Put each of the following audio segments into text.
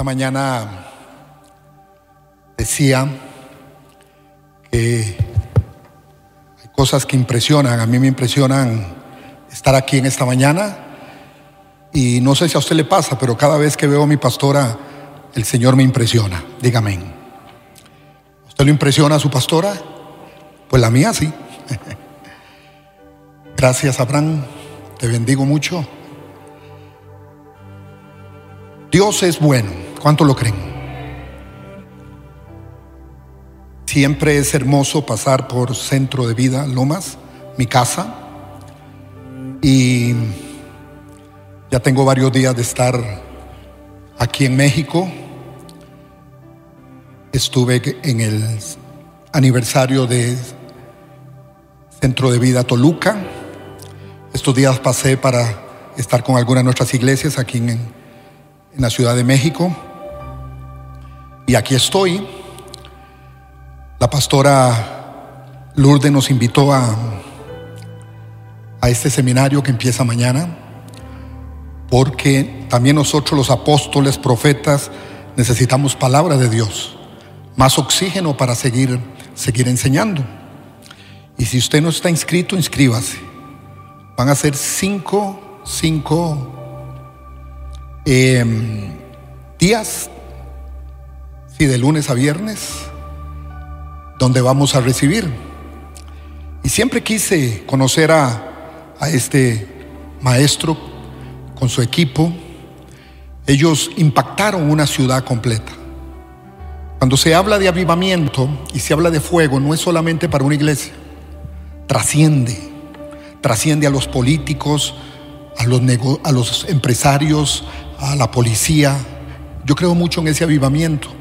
Esta mañana decía que hay cosas que impresionan. A mí me impresionan estar aquí en esta mañana. Y no sé si a usted le pasa, pero cada vez que veo a mi pastora, el Señor me impresiona. Dígame. ¿A ¿Usted lo impresiona a su pastora? Pues la mía sí. Gracias, Abraham. Te bendigo mucho. Dios es bueno. ¿Cuánto lo creen? Siempre es hermoso pasar por Centro de Vida Lomas, mi casa. Y ya tengo varios días de estar aquí en México. Estuve en el aniversario de Centro de Vida Toluca. Estos días pasé para estar con algunas de nuestras iglesias aquí en, en la Ciudad de México. Y aquí estoy. La pastora Lourdes nos invitó a, a este seminario que empieza mañana, porque también nosotros los apóstoles, profetas, necesitamos palabra de Dios, más oxígeno para seguir, seguir enseñando. Y si usted no está inscrito, inscríbase. Van a ser cinco, cinco eh, días, sí, de lunes a viernes, donde vamos a recibir. Y siempre quise conocer a, a este maestro con su equipo. Ellos impactaron una ciudad completa. Cuando se habla de avivamiento y se habla de fuego, no es solamente para una iglesia, trasciende, trasciende a los políticos, a los, a los empresarios, a la policía. Yo creo mucho en ese avivamiento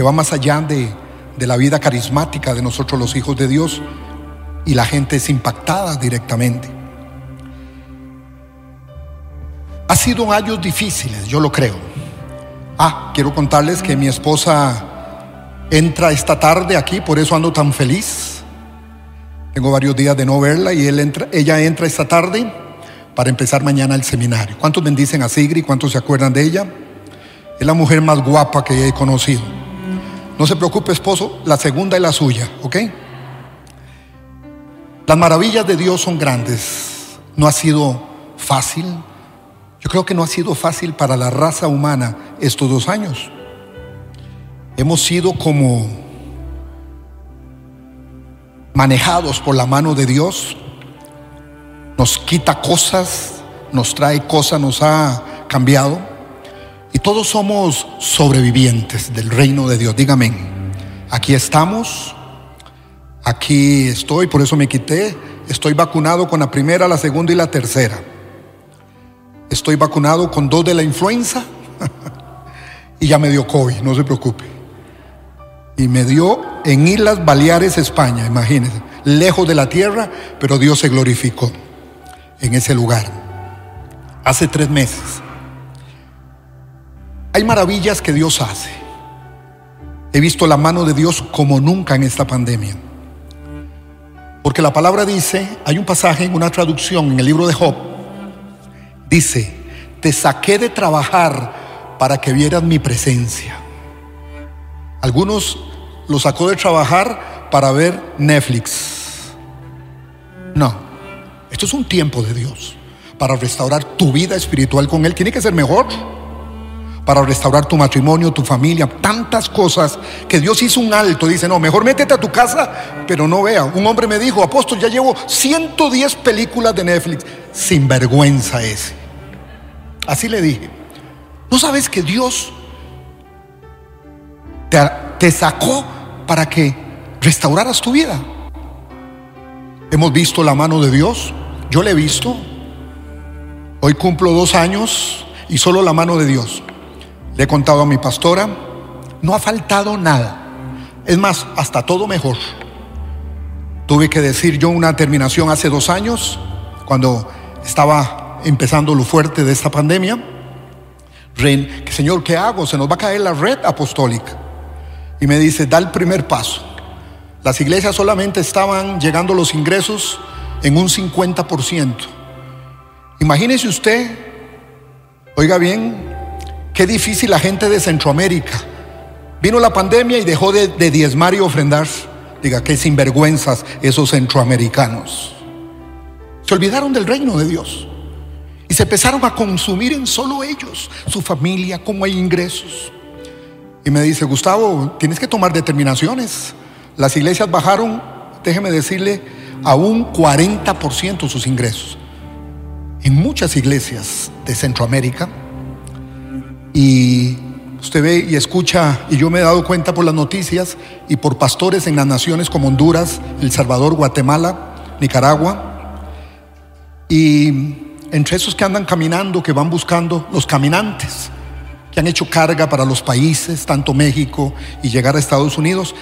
que va más allá de, de la vida carismática de nosotros los hijos de Dios y la gente es impactada directamente. Ha sido años difíciles, yo lo creo. Ah, quiero contarles que mi esposa entra esta tarde aquí, por eso ando tan feliz. Tengo varios días de no verla y ella entra esta tarde para empezar mañana el seminario. ¿Cuántos bendicen a Sigri? ¿Cuántos se acuerdan de ella? Es la mujer más guapa que he conocido. No se preocupe, esposo, la segunda es la suya, ¿ok? Las maravillas de Dios son grandes. No ha sido fácil. Yo creo que no ha sido fácil para la raza humana estos dos años. Hemos sido como manejados por la mano de Dios. Nos quita cosas, nos trae cosas, nos ha cambiado. Y todos somos sobrevivientes del reino de Dios. Dígame, aquí estamos, aquí estoy, por eso me quité. Estoy vacunado con la primera, la segunda y la tercera. Estoy vacunado con dos de la influenza y ya me dio COVID, no se preocupe. Y me dio en Islas Baleares, España, imagínense, lejos de la tierra, pero Dios se glorificó en ese lugar. Hace tres meses. Hay maravillas que Dios hace. He visto la mano de Dios como nunca en esta pandemia. Porque la palabra dice, hay un pasaje en una traducción en el libro de Job, dice, te saqué de trabajar para que vieras mi presencia. Algunos lo sacó de trabajar para ver Netflix. No, esto es un tiempo de Dios para restaurar tu vida espiritual con Él. Tiene que ser mejor para restaurar tu matrimonio, tu familia, tantas cosas que Dios hizo un alto. Dice, no, mejor métete a tu casa, pero no vea. Un hombre me dijo, apóstol, ya llevo 110 películas de Netflix. Sin vergüenza ese. Así le dije. ¿No sabes que Dios te, te sacó para que restauraras tu vida? Hemos visto la mano de Dios. Yo le he visto. Hoy cumplo dos años y solo la mano de Dios. Le he contado a mi pastora, no ha faltado nada. Es más, hasta todo mejor. Tuve que decir yo una terminación hace dos años, cuando estaba empezando lo fuerte de esta pandemia. Ren, Señor, ¿qué hago? Se nos va a caer la red apostólica. Y me dice, da el primer paso. Las iglesias solamente estaban llegando los ingresos en un 50%. Imagínese usted, oiga bien, qué difícil la gente de Centroamérica. Vino la pandemia y dejó de, de diezmar y ofrendar. Diga, qué sinvergüenzas esos centroamericanos. Se olvidaron del reino de Dios. Y se empezaron a consumir en solo ellos, su familia, cómo hay ingresos. Y me dice, Gustavo, tienes que tomar determinaciones. Las iglesias bajaron, déjeme decirle, a un 40% sus ingresos. En muchas iglesias de Centroamérica. Y usted ve y escucha, y yo me he dado cuenta por las noticias y por pastores en las naciones como Honduras, El Salvador, Guatemala, Nicaragua. Y entre esos que andan caminando, que van buscando los caminantes, que han hecho carga para los países, tanto México y llegar a Estados Unidos,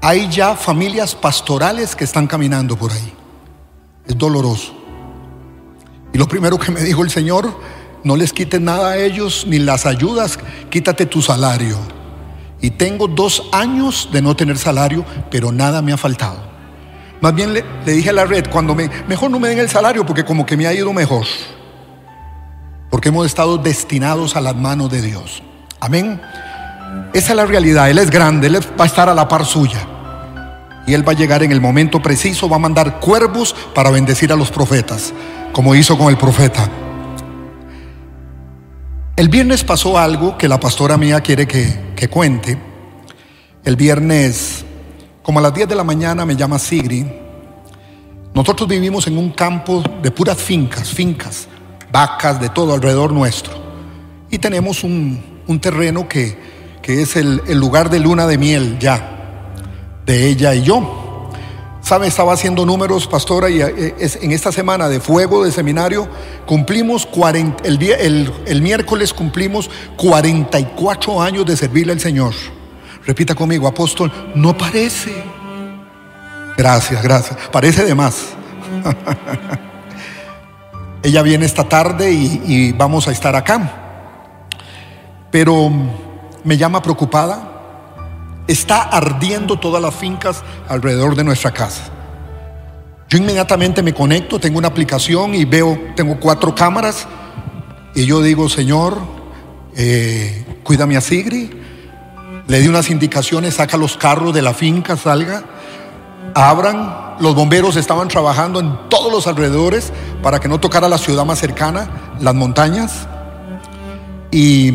hay ya familias pastorales que están caminando por ahí. Es doloroso. Y lo primero que me dijo el Señor, no les quites nada a ellos, ni las ayudas, quítate tu salario. Y tengo dos años de no tener salario, pero nada me ha faltado. Más bien le, dije a la red, cuando me, mejor no me den el salario porque como que me ha ido mejor. Porque hemos estado destinados a las manos de Dios. Amén. Esa es la realidad. Él es grande, Él va a estar a la par suya. Y Él va a llegar en el momento preciso, va a mandar cuervos para bendecir a los profetas, como hizo con el profeta. El viernes pasó algo que la pastora mía quiere que, que cuente. El viernes como a las 10 de la mañana me llama Sigri. Nosotros vivimos en un campo de puras fincas, fincas, vacas, de todo alrededor nuestro. Y tenemos un, terreno que, que es el, lugar de luna de miel ya, de ella y yo. ¿Sabe? Estaba haciendo números, pastora, y eh, en esta semana de fuego de seminario cumplimos 40, el, miércoles cumplimos 44 años de servirle al Señor. Repita conmigo, apóstol, no parece. Gracias, gracias. Parece de más. Ella viene esta tarde y, vamos a estar acá. Pero me llama preocupada. Está ardiendo todas las fincas alrededor de nuestra casa. Yo inmediatamente me conecto, tengo una aplicación y veo, tengo cuatro cámaras y yo digo, Señor, eh, cuídame a Sigri, le di unas indicaciones, saca los carros de la finca, salga, abran. Los bomberos estaban trabajando en todos los alrededores para que no tocara la ciudad más cercana, las montañas. Y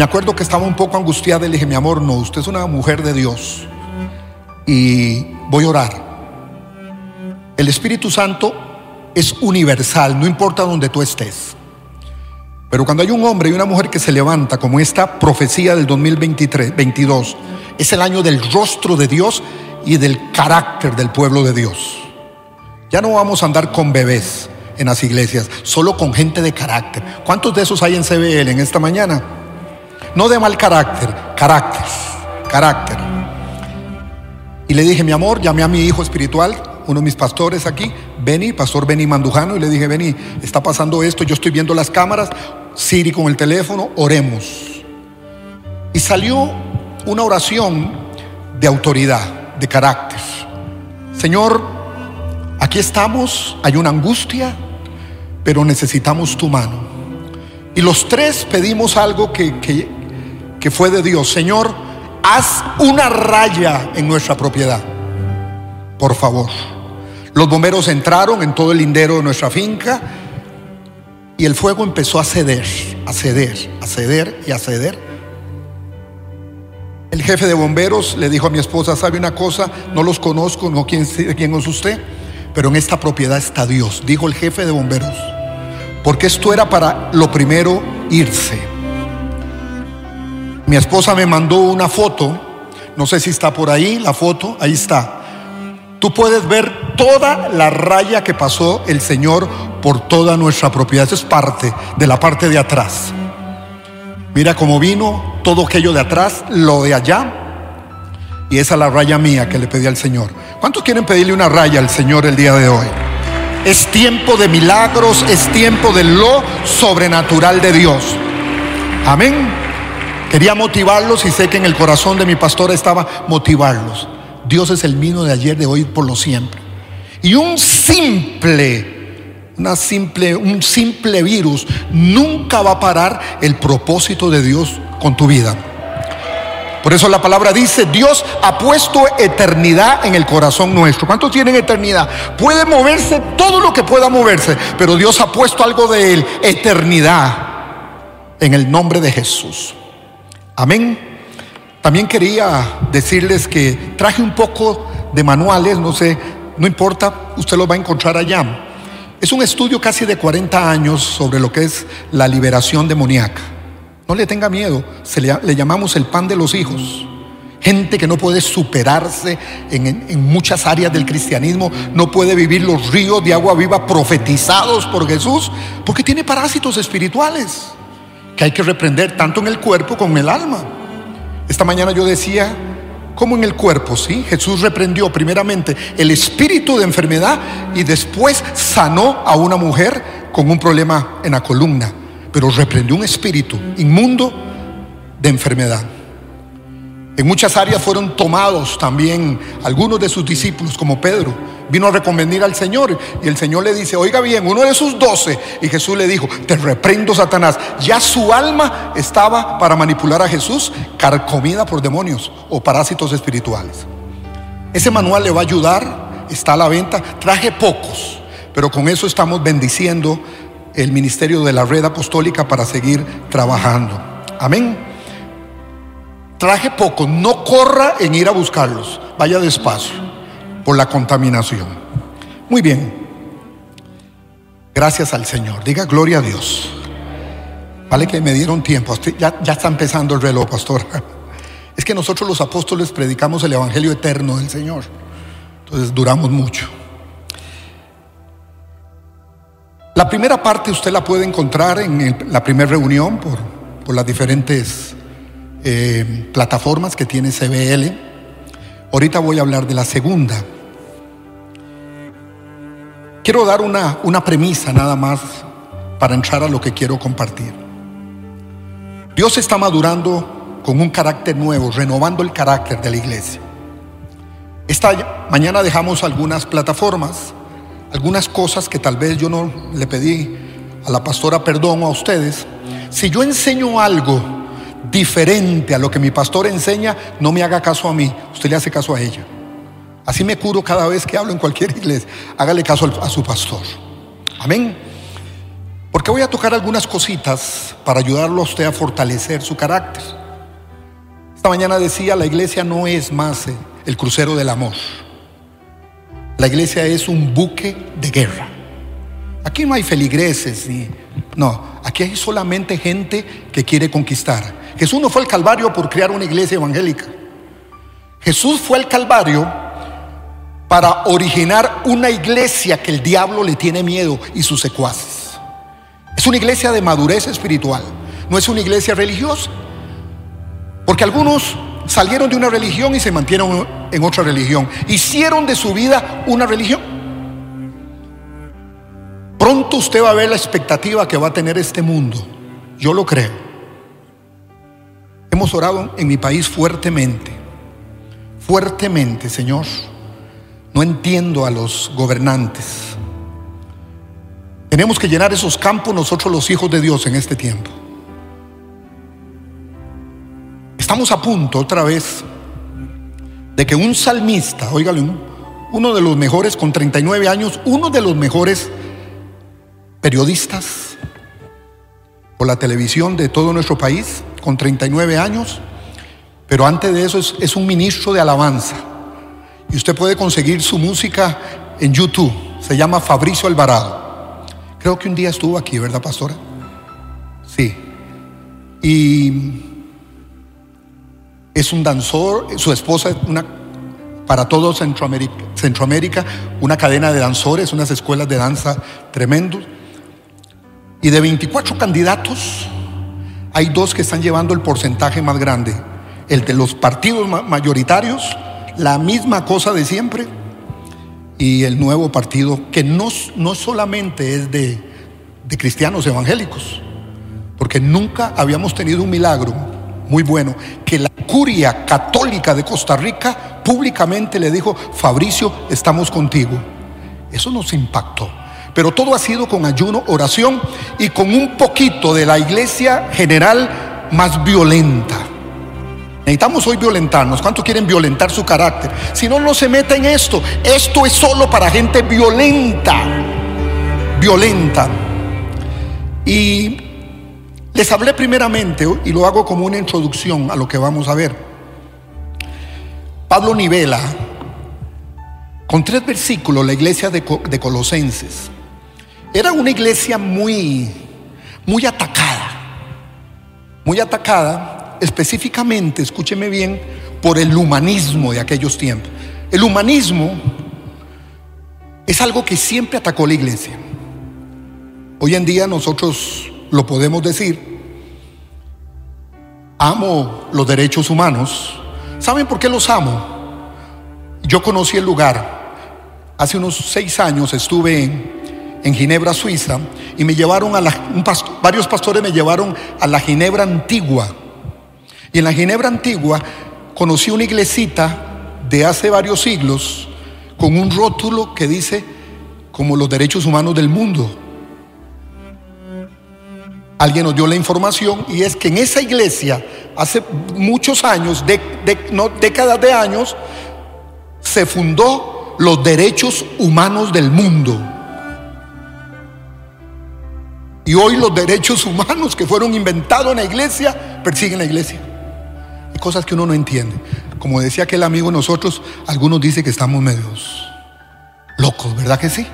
me acuerdo que estaba un poco angustiada y le dije, mi amor, no, usted es una mujer de Dios. Y voy a orar. El Espíritu Santo es universal, no importa donde tú estés. Pero cuando hay un hombre y una mujer que se levanta, como esta profecía del 2023, 22, es el año del rostro de Dios y del carácter del pueblo de Dios. Ya no vamos a andar con bebés en las iglesias, solo con gente de carácter. ¿Cuántos de esos hay en CBL en esta mañana? No de mal carácter, carácter, carácter. Y le dije, mi amor, llamé a mi hijo espiritual, uno de mis pastores aquí, Beni, pastor Beni Mandujano, y le dije, Beni, está pasando esto, yo estoy viendo las cámaras, Siri con el teléfono, oremos. Y salió una oración de autoridad, de carácter. Señor, aquí estamos, hay una angustia, pero necesitamos tu mano. Y los tres pedimos algo que, que, que fue de Dios. Señor, haz una raya en nuestra propiedad. Por favor. Los bomberos entraron en todo el lindero de nuestra finca y el fuego empezó a ceder, a ceder, a ceder y a ceder. El jefe de bomberos le dijo a mi esposa, ¿sabe una cosa? No los conozco, no quién, quién es usted, pero en esta propiedad está Dios, dijo el jefe de bomberos. Porque esto era para lo primero irse. Mi esposa me mandó una foto, no sé si está por ahí la foto, ahí está tú puedes ver toda la raya que pasó el Señor por toda nuestra propiedad. Eso es parte de la parte de atrás. Mira cómo vino todo aquello de atrás, lo de allá. Y esa es la raya mía que le pedí al Señor. ¿Cuántos quieren pedirle una raya al Señor el día de hoy? Es tiempo de milagros, es tiempo de lo sobrenatural de Dios. Amén. Quería motivarlos y sé que en el corazón de mi pastor estaba motivarlos. Dios es el mismo de ayer, de hoy, por lo siempre. Y un simple una simple, un simple virus nunca va a parar el propósito de Dios con tu vida. Por eso la palabra dice, Dios ha puesto eternidad en el corazón nuestro. ¿Cuántos tienen eternidad? Puede moverse todo lo que pueda moverse, pero Dios ha puesto algo de él, eternidad, en el nombre de Jesús. Amén. También quería decirles que traje un poco de manuales, no sé, no importa, usted los va a encontrar allá. Es un estudio casi de 40 años sobre lo que es la liberación demoníaca. No le tenga miedo, se le, llamamos el pan de los hijos. Gente que no puede superarse en, en, muchas áreas del cristianismo, no puede vivir los ríos de agua viva profetizados por Jesús, porque tiene parásitos espirituales que hay que reprender tanto en el cuerpo como en el alma. Esta mañana yo decía, como en el cuerpo, ¿sí? Jesús reprendió primeramente el espíritu de enfermedad y después sanó a una mujer con un problema en la columna, pero reprendió un espíritu inmundo de enfermedad. En muchas áreas fueron tomados también algunos de sus discípulos, como Pedro. Vino a recomendar al Señor y el Señor le dice, oiga bien, uno de sus doce. Y Jesús le dijo, te reprendo Satanás. Ya su alma estaba para manipular a Jesús, carcomida por demonios o parásitos espirituales. Ese manual le va a ayudar, está a la venta. Traje pocos, pero con eso estamos bendiciendo el ministerio de la red apostólica para seguir trabajando. Amén. Traje poco, no corra en ir a buscarlos, vaya despacio por la contaminación. Muy bien, gracias al Señor, diga gloria a Dios. Vale que me dieron tiempo, ya, está empezando el reloj, pastor. Es que nosotros los apóstoles predicamos el Evangelio eterno del Señor, entonces duramos mucho. La primera parte usted la puede encontrar en la primera reunión por, por las diferentes eh, plataformas que tiene CBL. Ahorita voy a hablar de la segunda. Quiero dar una, una premisa nada más para entrar a lo que quiero compartir. Dios está madurando con un carácter nuevo, renovando el carácter de la iglesia. Esta mañana dejamos algunas plataformas, algunas cosas que tal vez yo no le pedí a la pastora perdón a ustedes. Si yo enseño algo diferente a lo que mi pastor enseña, no me haga caso a mí, usted le hace caso a ella. Así me curo cada vez que hablo en cualquier iglesia. Hágale caso a su pastor. Amén. Porque voy a tocar algunas cositas para ayudarlo a usted a fortalecer su carácter. Esta mañana decía, la iglesia no es más el crucero del amor. La iglesia es un buque de guerra. Aquí no hay feligreses, ni, no, aquí hay solamente gente que quiere conquistar. Jesús no fue al Calvario por crear una iglesia evangélica. Jesús fue al Calvario para originar una iglesia que el diablo le tiene miedo y sus secuaces. Es una iglesia de madurez espiritual, no es una iglesia religiosa. Porque algunos salieron de una religión y se mantieron en otra religión. Hicieron de su vida una religión. Pronto usted va a ver la expectativa que va a tener este mundo. Yo lo creo. Hemos orado en mi país fuertemente, fuertemente, Señor. No entiendo a los gobernantes. Tenemos que llenar esos campos nosotros los hijos de Dios en este tiempo. Estamos a punto otra vez de que un salmista, oígale, uno de los mejores con 39 años, uno de los mejores periodistas por la televisión de todo nuestro país, con 39 años, pero antes de eso es, un ministro de alabanza. Y usted puede conseguir su música en YouTube. Se llama Fabricio Alvarado. Creo que un día estuvo aquí, ¿verdad, pastora? Sí. Y es un danzor, su esposa es una, para todo Centroamérica, Centroamérica, una cadena de danzores, unas escuelas de danza tremendos. Y de 24 candidatos, hay dos que están llevando el porcentaje más grande. El de los partidos mayoritarios, la misma cosa de siempre, y el nuevo partido que no, no solamente es de, de cristianos evangélicos, porque nunca habíamos tenido un milagro muy bueno, que la curia católica de Costa Rica públicamente le dijo, Fabricio, estamos contigo. Eso nos impactó. Pero todo ha sido con ayuno, oración y con un poquito de la iglesia general más violenta. Necesitamos hoy violentarnos. ¿Cuántos quieren violentar su carácter? Si no, no se meta en esto. Esto es solo para gente violenta. Violenta. Y les hablé primeramente, y lo hago como una introducción a lo que vamos a ver. Pablo nivela con tres versículos la iglesia de, de Colosenses. Era una iglesia muy, muy atacada. Muy atacada específicamente, escúcheme bien, por el humanismo de aquellos tiempos. El humanismo es algo que siempre atacó la iglesia. Hoy en día nosotros lo podemos decir. Amo los derechos humanos. ¿Saben por qué los amo? Yo conocí el lugar. Hace unos seis años estuve en, Ginebra, Suiza, y me llevaron a la, varios pastores me llevaron a la Ginebra antigua. Y en la Ginebra antigua conocí una iglesita de hace varios siglos con un rótulo que dice como los derechos humanos del mundo. Alguien nos dio la información y es que en esa iglesia, hace muchos años, no, décadas de años, se fundó los derechos humanos del mundo. Y hoy los derechos humanos que fueron inventados en la iglesia persiguen la iglesia. Hay cosas que uno no entiende. Como decía aquel amigo de nosotros, algunos dicen que estamos medios locos, ¿verdad que sí?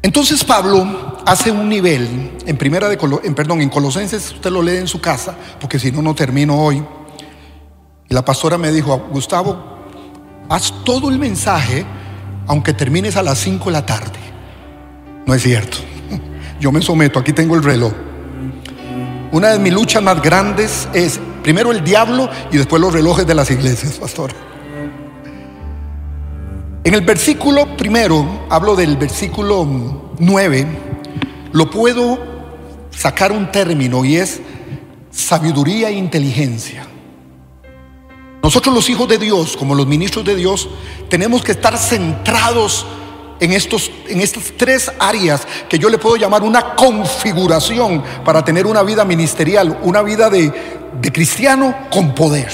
Entonces Pablo hace un nivel en primera de en, perdón, en Colosenses, usted lo lee en su casa, porque si no no termino hoy. Y la pastora me dijo, "Gustavo, Haz todo el mensaje aunque termines a las 5 de la tarde. No es cierto. Yo me someto, aquí tengo el reloj. Una de mis luchas más grandes es primero el diablo y después los relojes de las iglesias, pastor. En el versículo primero, hablo del versículo 9, lo puedo sacar un término y es sabiduría e inteligencia. Nosotros los hijos de Dios, como los ministros de Dios, tenemos que estar centrados en, estos, en estas tres áreas que yo le puedo llamar una configuración para tener una vida ministerial, una vida de, de cristiano con poder,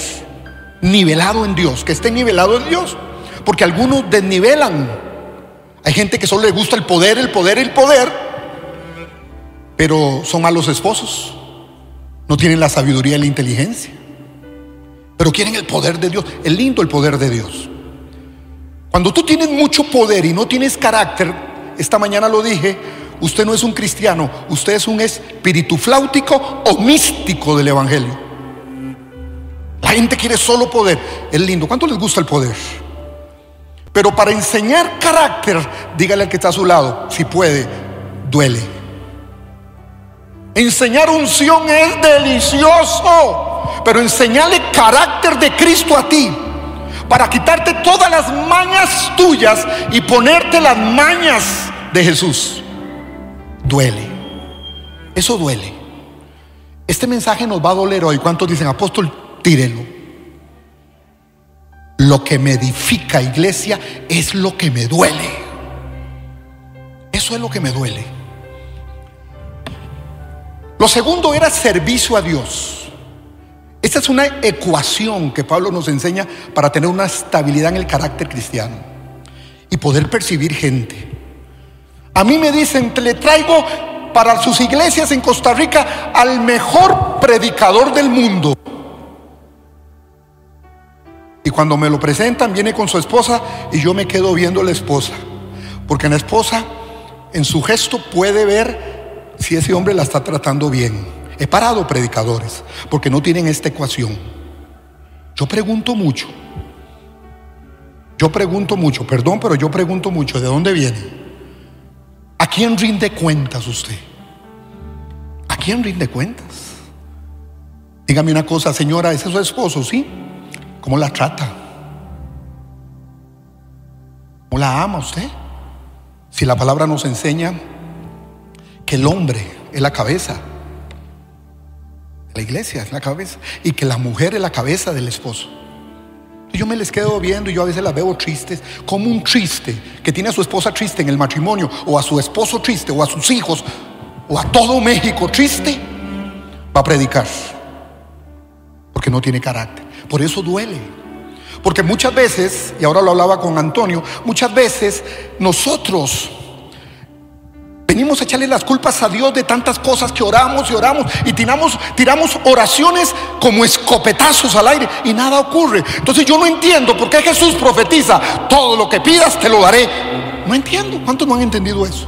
nivelado en Dios, que esté nivelado en Dios, porque algunos desnivelan. Hay gente que solo le gusta el poder, el poder, el poder, pero son malos esposos, no tienen la sabiduría y la inteligencia pero quieren el poder de Dios. Es lindo el poder de Dios. Cuando tú tienes mucho poder y no tienes carácter, esta mañana lo dije, usted no es un cristiano, usted es un espíritu flautico o místico del Evangelio. La gente quiere solo poder. Es lindo. ¿Cuánto les gusta el poder? Pero para enseñar carácter, dígale al que está a su lado, si puede, duele. Enseñar unción es delicioso pero enseñale carácter de Cristo a ti para quitarte todas las mañas tuyas y ponerte las mañas de Jesús. Duele. Eso duele. Este mensaje nos va a doler hoy. ¿Cuántos dicen, apóstol, tírelo? Lo que me edifica, iglesia, es lo que me duele. Eso es lo que me duele. Lo segundo era servicio a Dios. Esta es una ecuación que Pablo nos enseña para tener una estabilidad en el carácter cristiano y poder percibir gente. A mí me dicen, le traigo para sus iglesias en Costa Rica al mejor predicador del mundo. Y cuando me lo presentan, viene con su esposa y yo me quedo viendo a la esposa. Porque la esposa, en su gesto, puede ver si ese hombre la está tratando bien. He parado predicadores porque no tienen esta ecuación. Yo pregunto mucho. Yo pregunto mucho, perdón, pero yo pregunto mucho, ¿de dónde viene? ¿A quién rinde cuentas usted? ¿A quién rinde cuentas? Dígame una cosa, señora, ¿ese es su esposo? ¿Sí? ¿Cómo la trata? ¿Cómo la ama usted? Si la palabra nos enseña que el hombre es la cabeza la iglesia es la cabeza y que la mujer es la cabeza del esposo. Yo me les quedo viendo y yo a veces las veo tristes, como un triste que tiene a su esposa triste en el matrimonio, o a su esposo triste, o a sus hijos, o a todo México triste, va a predicar. Porque no tiene carácter. Por eso duele. Porque muchas veces, y ahora lo hablaba con Antonio, muchas veces nosotros Venimos a echarle las culpas a Dios de tantas cosas que oramos y oramos y tiramos, tiramos oraciones como escopetazos al aire y nada ocurre. Entonces yo no entiendo por qué Jesús profetiza, todo lo que pidas te lo daré. No entiendo, ¿cuántos no han entendido eso?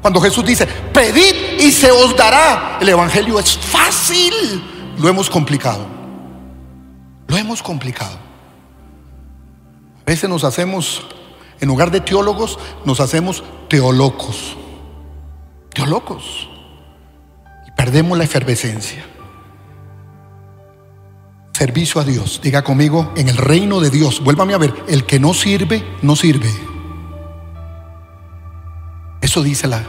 Cuando Jesús dice, pedid y se os dará. El Evangelio es fácil. Lo hemos complicado. Lo hemos complicado. A veces nos hacemos, en lugar de teólogos, nos hacemos locos. Y perdemos la efervescencia. Servicio a Dios. Diga conmigo, en el reino de Dios. Vuélvame a ver, el que no sirve, no sirve. Eso dice la...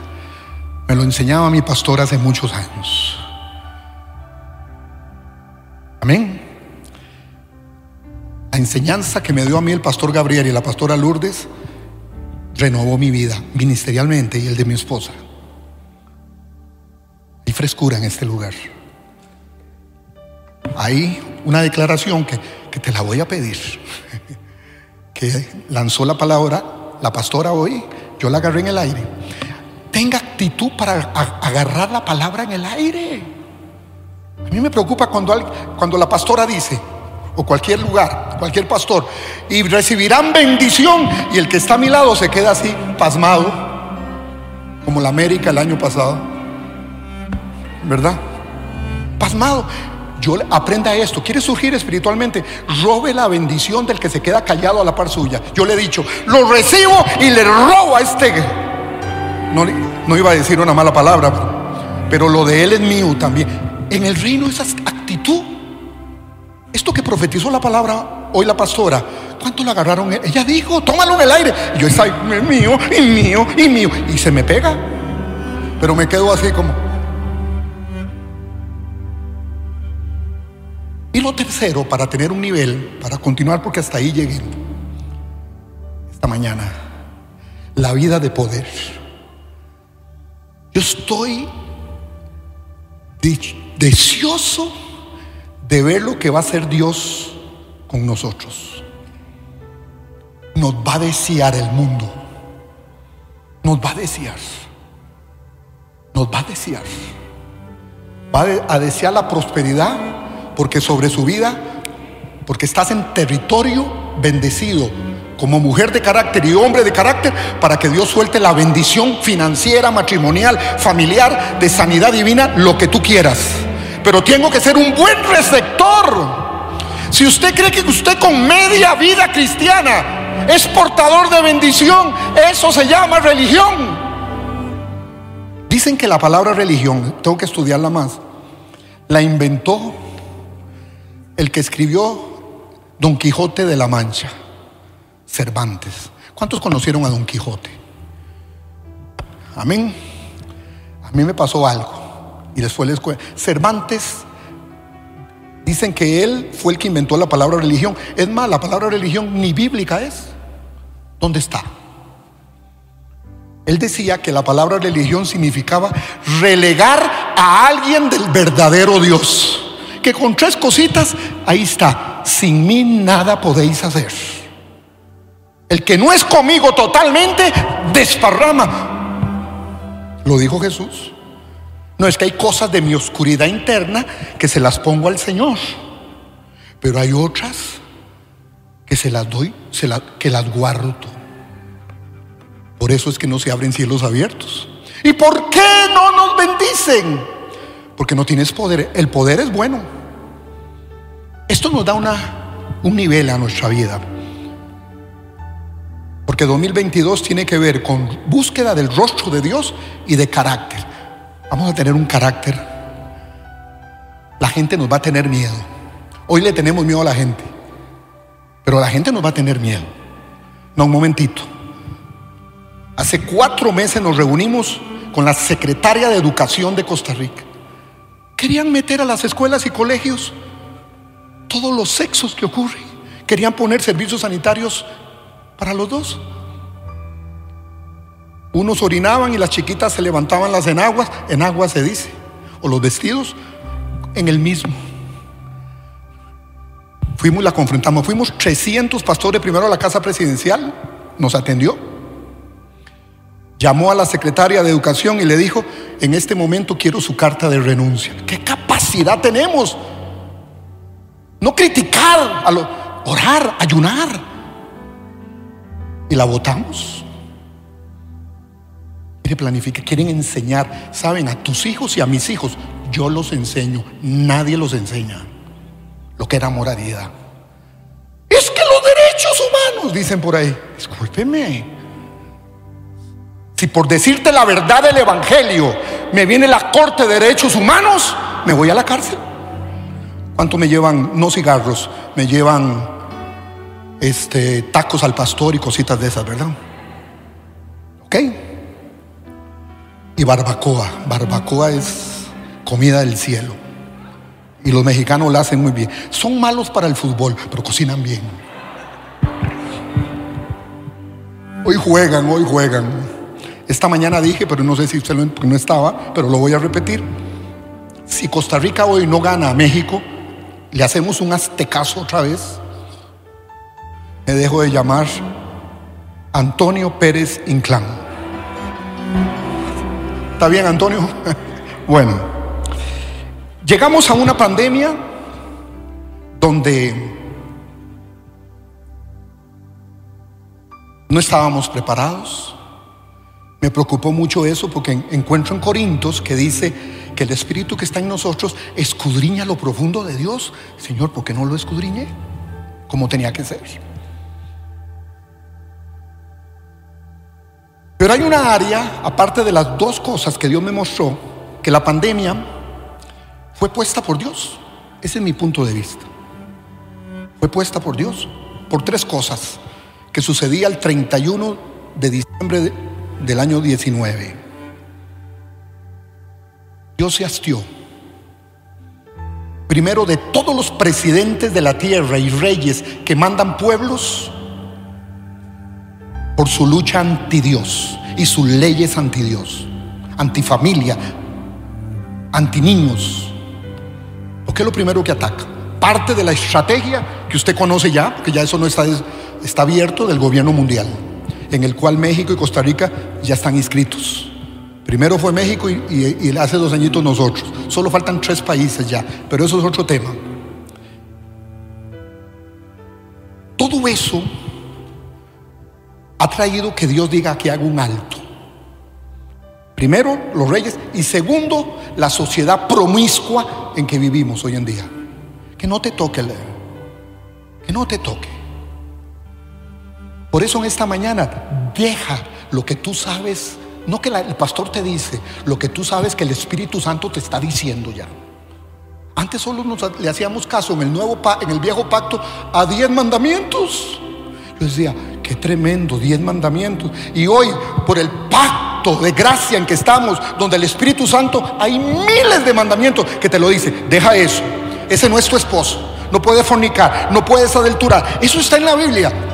Me lo enseñaba mi pastor hace muchos años. Amén. La enseñanza que me dio a mí el pastor Gabriel y la pastora Lourdes renovó mi vida ministerialmente y el de mi esposa frescura en este lugar. Hay una declaración que, que te la voy a pedir, que lanzó la palabra la pastora hoy, yo la agarré en el aire. Tenga actitud para agarrar la palabra en el aire. A mí me preocupa cuando, cuando la pastora dice, o cualquier lugar, cualquier pastor, y recibirán bendición, y el que está a mi lado se queda así, pasmado, como la América el año pasado. ¿Verdad? Pasmado. Yo aprenda esto. ¿Quiere surgir espiritualmente? Robe la bendición del que se queda callado a la par suya. Yo le he dicho, lo recibo y le robo a este. No, iba a decir una mala palabra, pero lo de él es mío también. En el reino esa actitud. Esto que profetizó la palabra hoy la pastora, ¿cuánto la agarraron? Ella dijo, tómalo en el aire. Y yo estoy mío y mío y mío. Y se me pega. Pero me quedo así como... Y lo tercero, para tener un nivel, para continuar porque hasta ahí llegué, esta mañana, la vida de poder. Yo estoy deseoso de ver lo que va a hacer Dios con nosotros. Nos va a desear el mundo. Nos va a desear. Nos va a desear. Va a desear la prosperidad porque sobre su vida, porque estás en territorio bendecido como mujer de carácter y hombre de carácter para que Dios suelte la bendición financiera, matrimonial, familiar, de sanidad divina, lo que tú quieras. Pero tengo que ser un buen receptor. Si usted cree que usted con media vida cristiana es portador de bendición, eso se llama religión. Dicen que la palabra religión, tengo que estudiarla más, la inventó el que escribió Don Quijote de la Mancha, Cervantes. ¿Cuántos conocieron a Don Quijote? Amén. A mí me pasó algo y les fue la escuela. Cervantes dicen que él fue el que inventó la palabra religión. Es más, la palabra religión ni bíblica es. ¿Dónde está? Él decía que la palabra religión significaba relegar a alguien del verdadero Dios que con tres cositas, ahí está, sin mí nada podéis hacer. El que no es conmigo totalmente, desparrama. Lo dijo Jesús. No es que hay cosas de mi oscuridad interna que se las pongo al Señor, pero hay otras que se las doy, que las guardo. Por eso es que no se abren cielos abiertos. ¿Y por qué no nos bendicen? Porque no tienes poder. El poder es bueno. Esto nos da una, un nivel a nuestra vida. Porque 2022 tiene que ver con búsqueda del rostro de Dios y de carácter. Vamos a tener un carácter. La gente nos va a tener miedo. Hoy le tenemos miedo a la gente. Pero la gente nos va a tener miedo. No, un momentito. Hace cuatro meses nos reunimos con la secretaria de Educación de Costa Rica. Querían meter a las escuelas y colegios todos los sexos que ocurren. querían poner servicios sanitarios para los dos. Unos orinaban y las chiquitas se levantaban las enaguas, enaguas se dice, o los vestidos en el mismo. Fuimos y la confrontamos. Fuimos 300 pastores primero a la casa presidencial, nos atendió. Llamó a la secretaria de Educación y le dijo, en este momento quiero su carta de renuncia. ¿Qué capacidad tenemos? No criticar, a orar, ayunar. Y la votamos. Mire, planifique, quieren enseñar, saben, a tus hijos y a mis hijos. Yo los enseño, nadie los enseña lo que era moralidad. Es que los derechos humanos, dicen por ahí. Discúlpeme. Si por decirte la verdad del Evangelio me viene la Corte de Derechos Humanos, me voy a la cárcel. ¿Cuánto me llevan? No cigarros, me llevan este, tacos al pastor y cositas de esas, ¿verdad? ¿Ok? Y barbacoa. Barbacoa es comida del cielo. Y los mexicanos la hacen muy bien. Son malos para el fútbol, pero cocinan bien. Hoy juegan, hoy juegan. Esta mañana dije, pero no sé si usted no estaba, pero lo voy a repetir. Si Costa Rica hoy no gana a México, le hacemos un aztecaso otra vez. Me dejo de llamar Antonio Pérez Inclán. ¿Está bien, Antonio? bueno, llegamos a una pandemia donde no estábamos preparados me preocupó mucho eso porque encuentro en Corintios que dice que el Espíritu que está en nosotros escudriña lo profundo de Dios. Señor, ¿por qué no lo escudriñé? Como tenía que ser. Pero hay una área, aparte de las dos cosas que Dios me mostró, que la pandemia fue puesta por Dios. Ese es mi punto de vista. Fue puesta por Dios por tres cosas que sucedía el 31 de diciembre de del año 19, Dios se hastió. Primero de todos los presidentes de la tierra y reyes que mandan pueblos por su lucha anti Dios y sus leyes anti Dios, anti familia, anti niños. Porque es lo primero que ataca. Parte de la estrategia que usted conoce ya, que ya eso no está, está abierto del gobierno mundial en el cual México y Costa Rica ya están inscritos. Primero fue México y, hace dos añitos nosotros. Solo faltan tres países ya, pero eso es otro tema. Todo eso ha traído que Dios diga que haga un alto. Primero, los reyes. Y segundo, la sociedad promiscua en que vivimos hoy en día. Que no te toque, que no te toque. Por eso en esta mañana, deja lo que tú sabes, no que el pastor te dice, lo que tú sabes que el Espíritu Santo te está diciendo ya. Antes solo le hacíamos caso en el, nuevo, en el viejo pacto a diez mandamientos. Yo decía, qué tremendo, diez mandamientos. Y hoy, por el pacto de gracia en que estamos, donde el Espíritu Santo, hay miles de mandamientos que te lo dice, deja eso. Ese no es tu esposo. No puedes fornicar, no puedes adulterar. Eso está en la Biblia.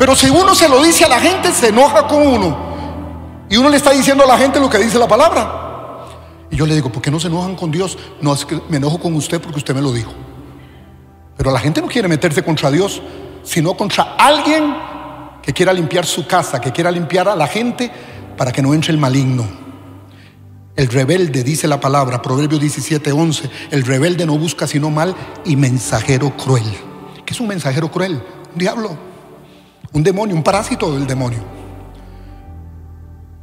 Pero si uno se lo dice a la gente, se enoja con uno. Y uno le está diciendo a la gente lo que dice la palabra. Y yo le digo, ¿por qué no se enojan con Dios? No, es que me enojo con usted porque usted me lo dijo. Pero la gente no quiere meterse contra Dios, sino contra alguien que quiera limpiar su casa, que quiera limpiar a la gente para que no entre el maligno. El rebelde, dice la palabra, Proverbio 17, 11, el rebelde no busca sino mal y mensajero cruel. ¿Qué es un mensajero cruel? Un diablo. Un demonio, un parásito del demonio.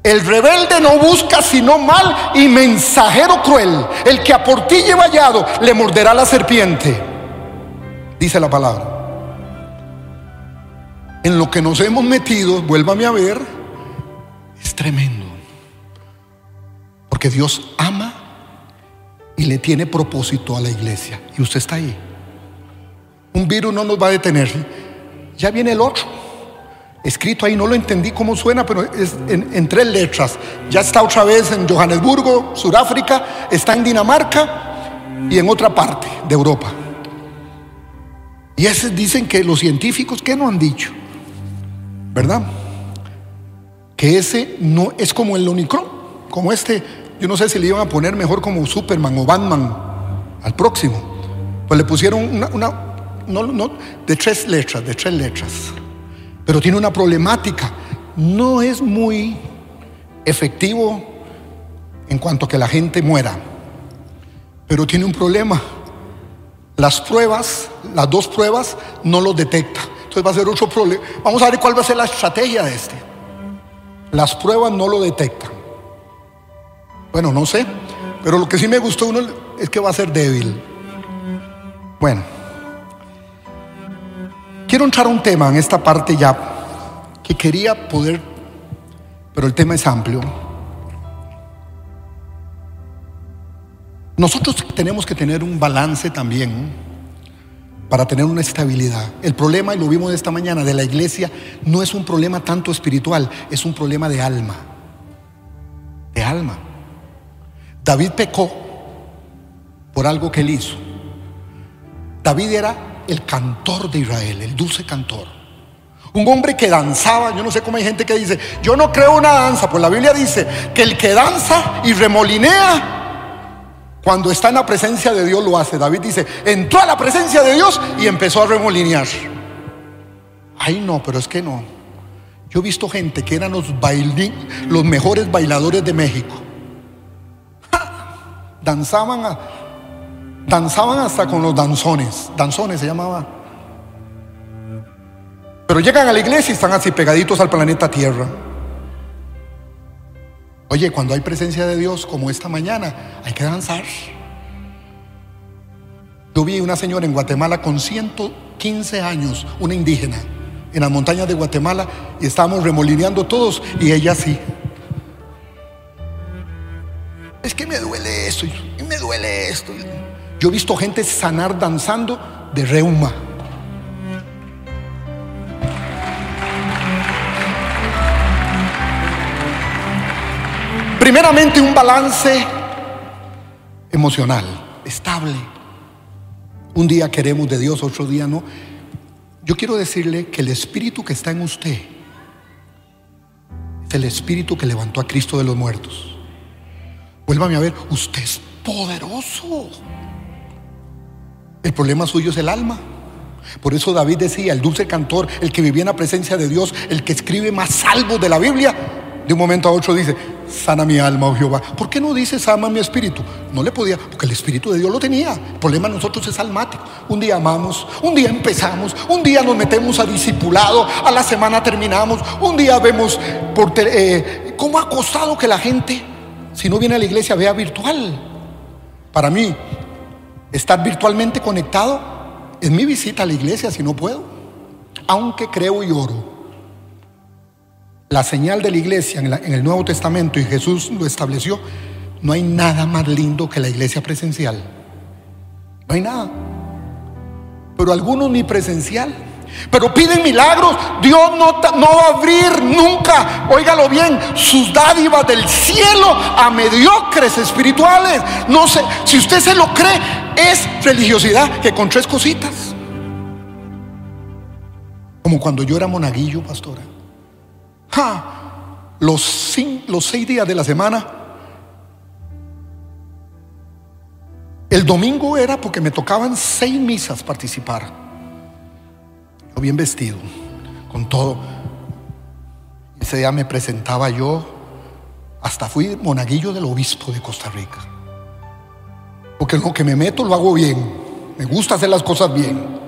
El rebelde no busca sino mal y mensajero cruel. El que a por ti lleva hallado le morderá la serpiente. Dice la palabra. En lo que nos hemos metido, vuélvame a ver, es tremendo. Porque Dios ama y le tiene propósito a la iglesia. Y usted está ahí. Un virus no nos va a detener. Ya viene el otro escrito ahí, no lo entendí cómo suena, pero es en, tres letras. Ya está otra vez en Johannesburgo, Sudáfrica, está en Dinamarca y en otra parte de Europa. Y ese dicen que los científicos, ¿qué no han dicho? ¿Verdad? Que ese no es como el Omicron, como este, yo no sé si le iban a poner mejor como Superman o Batman al próximo. Pues le pusieron una, una no, no, de tres letras, de tres letras. Pero tiene una problemática. No es muy efectivo en cuanto a que la gente muera. Pero tiene un problema. Las pruebas, las dos pruebas, no lo detecta. Entonces va a ser otro problema. Vamos a ver cuál va a ser la estrategia de este. Las pruebas no lo detectan. Bueno, no sé. Pero lo que sí me gustó uno es que va a ser débil. Bueno. Quiero entrar a un tema en esta parte ya que quería poder, pero el tema es amplio. Nosotros tenemos que tener un balance también para tener una estabilidad. El problema, y lo vimos esta mañana, de la iglesia no es un problema tanto espiritual, es un problema de alma. De alma. David pecó por algo que él hizo. David era el cantor de Israel, el dulce cantor. Un hombre que danzaba, yo no sé cómo hay gente que dice, yo no creo una danza, pues la Biblia dice que el que danza y remolinea cuando está en la presencia de Dios lo hace. David dice, entró a la presencia de Dios y empezó a remolinear. Ay no, pero es que no. Yo he visto gente que eran los, los mejores bailadores de México. Danzaban, danzaban hasta con los danzones. Danzones se llamaba. Pero llegan a la iglesia y están así pegaditos al planeta Tierra. Oye, cuando hay presencia de Dios como esta mañana, hay que danzar. Yo vi una señora en Guatemala con 115 años, una indígena, en las montañas de Guatemala, y estábamos remolineando todos, y ella sí. Es que me duele esto, y me duele esto. Yo he visto gente sanar danzando de reuma. Primeramente un balance emocional, estable. Un día queremos de Dios, otro día no. Yo quiero decirle que el espíritu que está en usted es el espíritu que levantó a Cristo de los muertos. Vuélvame a ver, usted es poderoso. El problema suyo es el alma. Por eso David decía, el dulce cantor, el que vivía en la presencia de Dios, el que escribe más salvos de la Biblia, de un momento a otro dice, sana mi alma, oh Jehová. ¿Por qué no dice sana mi espíritu? No le podía, porque el espíritu de Dios lo tenía. El problema de nosotros es almático. Un día amamos, un día empezamos, un día nos metemos a discipulado, a la semana terminamos, un día vemos por eh, cómo ha costado que la gente, si no viene a la iglesia, vea virtual. Para mí, estar virtualmente conectado es mi visita a la iglesia si no puedo, aunque creo y oro la señal de la iglesia en, el Nuevo Testamento y Jesús lo estableció, no hay nada más lindo que la iglesia presencial. No hay nada. Pero algunos ni presencial. Pero piden milagros. Dios no, va a abrir nunca, óigalo bien, sus dádivas del cielo a mediocres espirituales. No sé, si usted se lo cree, es religiosidad que con tres cositas. Como cuando yo era monaguillo, pastora. Los, los seis días de la semana, el domingo era porque me tocaban seis misas participar. Bien vestido, con todo. Ese día me presentaba yo, hasta fui monaguillo del obispo de Costa Rica. Porque lo que me meto lo hago bien. Me gusta hacer las cosas bien.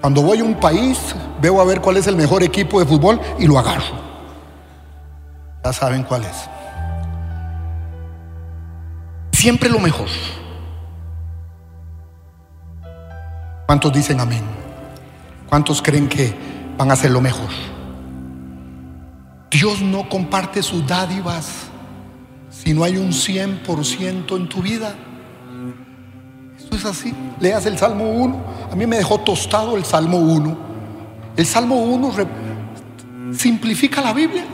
Cuando voy a un país, veo a ver cuál es el mejor equipo de fútbol y lo agarro. Ya saben cuál es. Siempre lo mejor. ¿Cuántos dicen amén? ¿Cuántos creen que van a hacer lo mejor? Dios no comparte sus dádivas si no hay un 100% en tu vida. Esto es así. Leas el Salmo 1. A mí me dejó tostado el Salmo 1. El Salmo 1 simplifica la Biblia.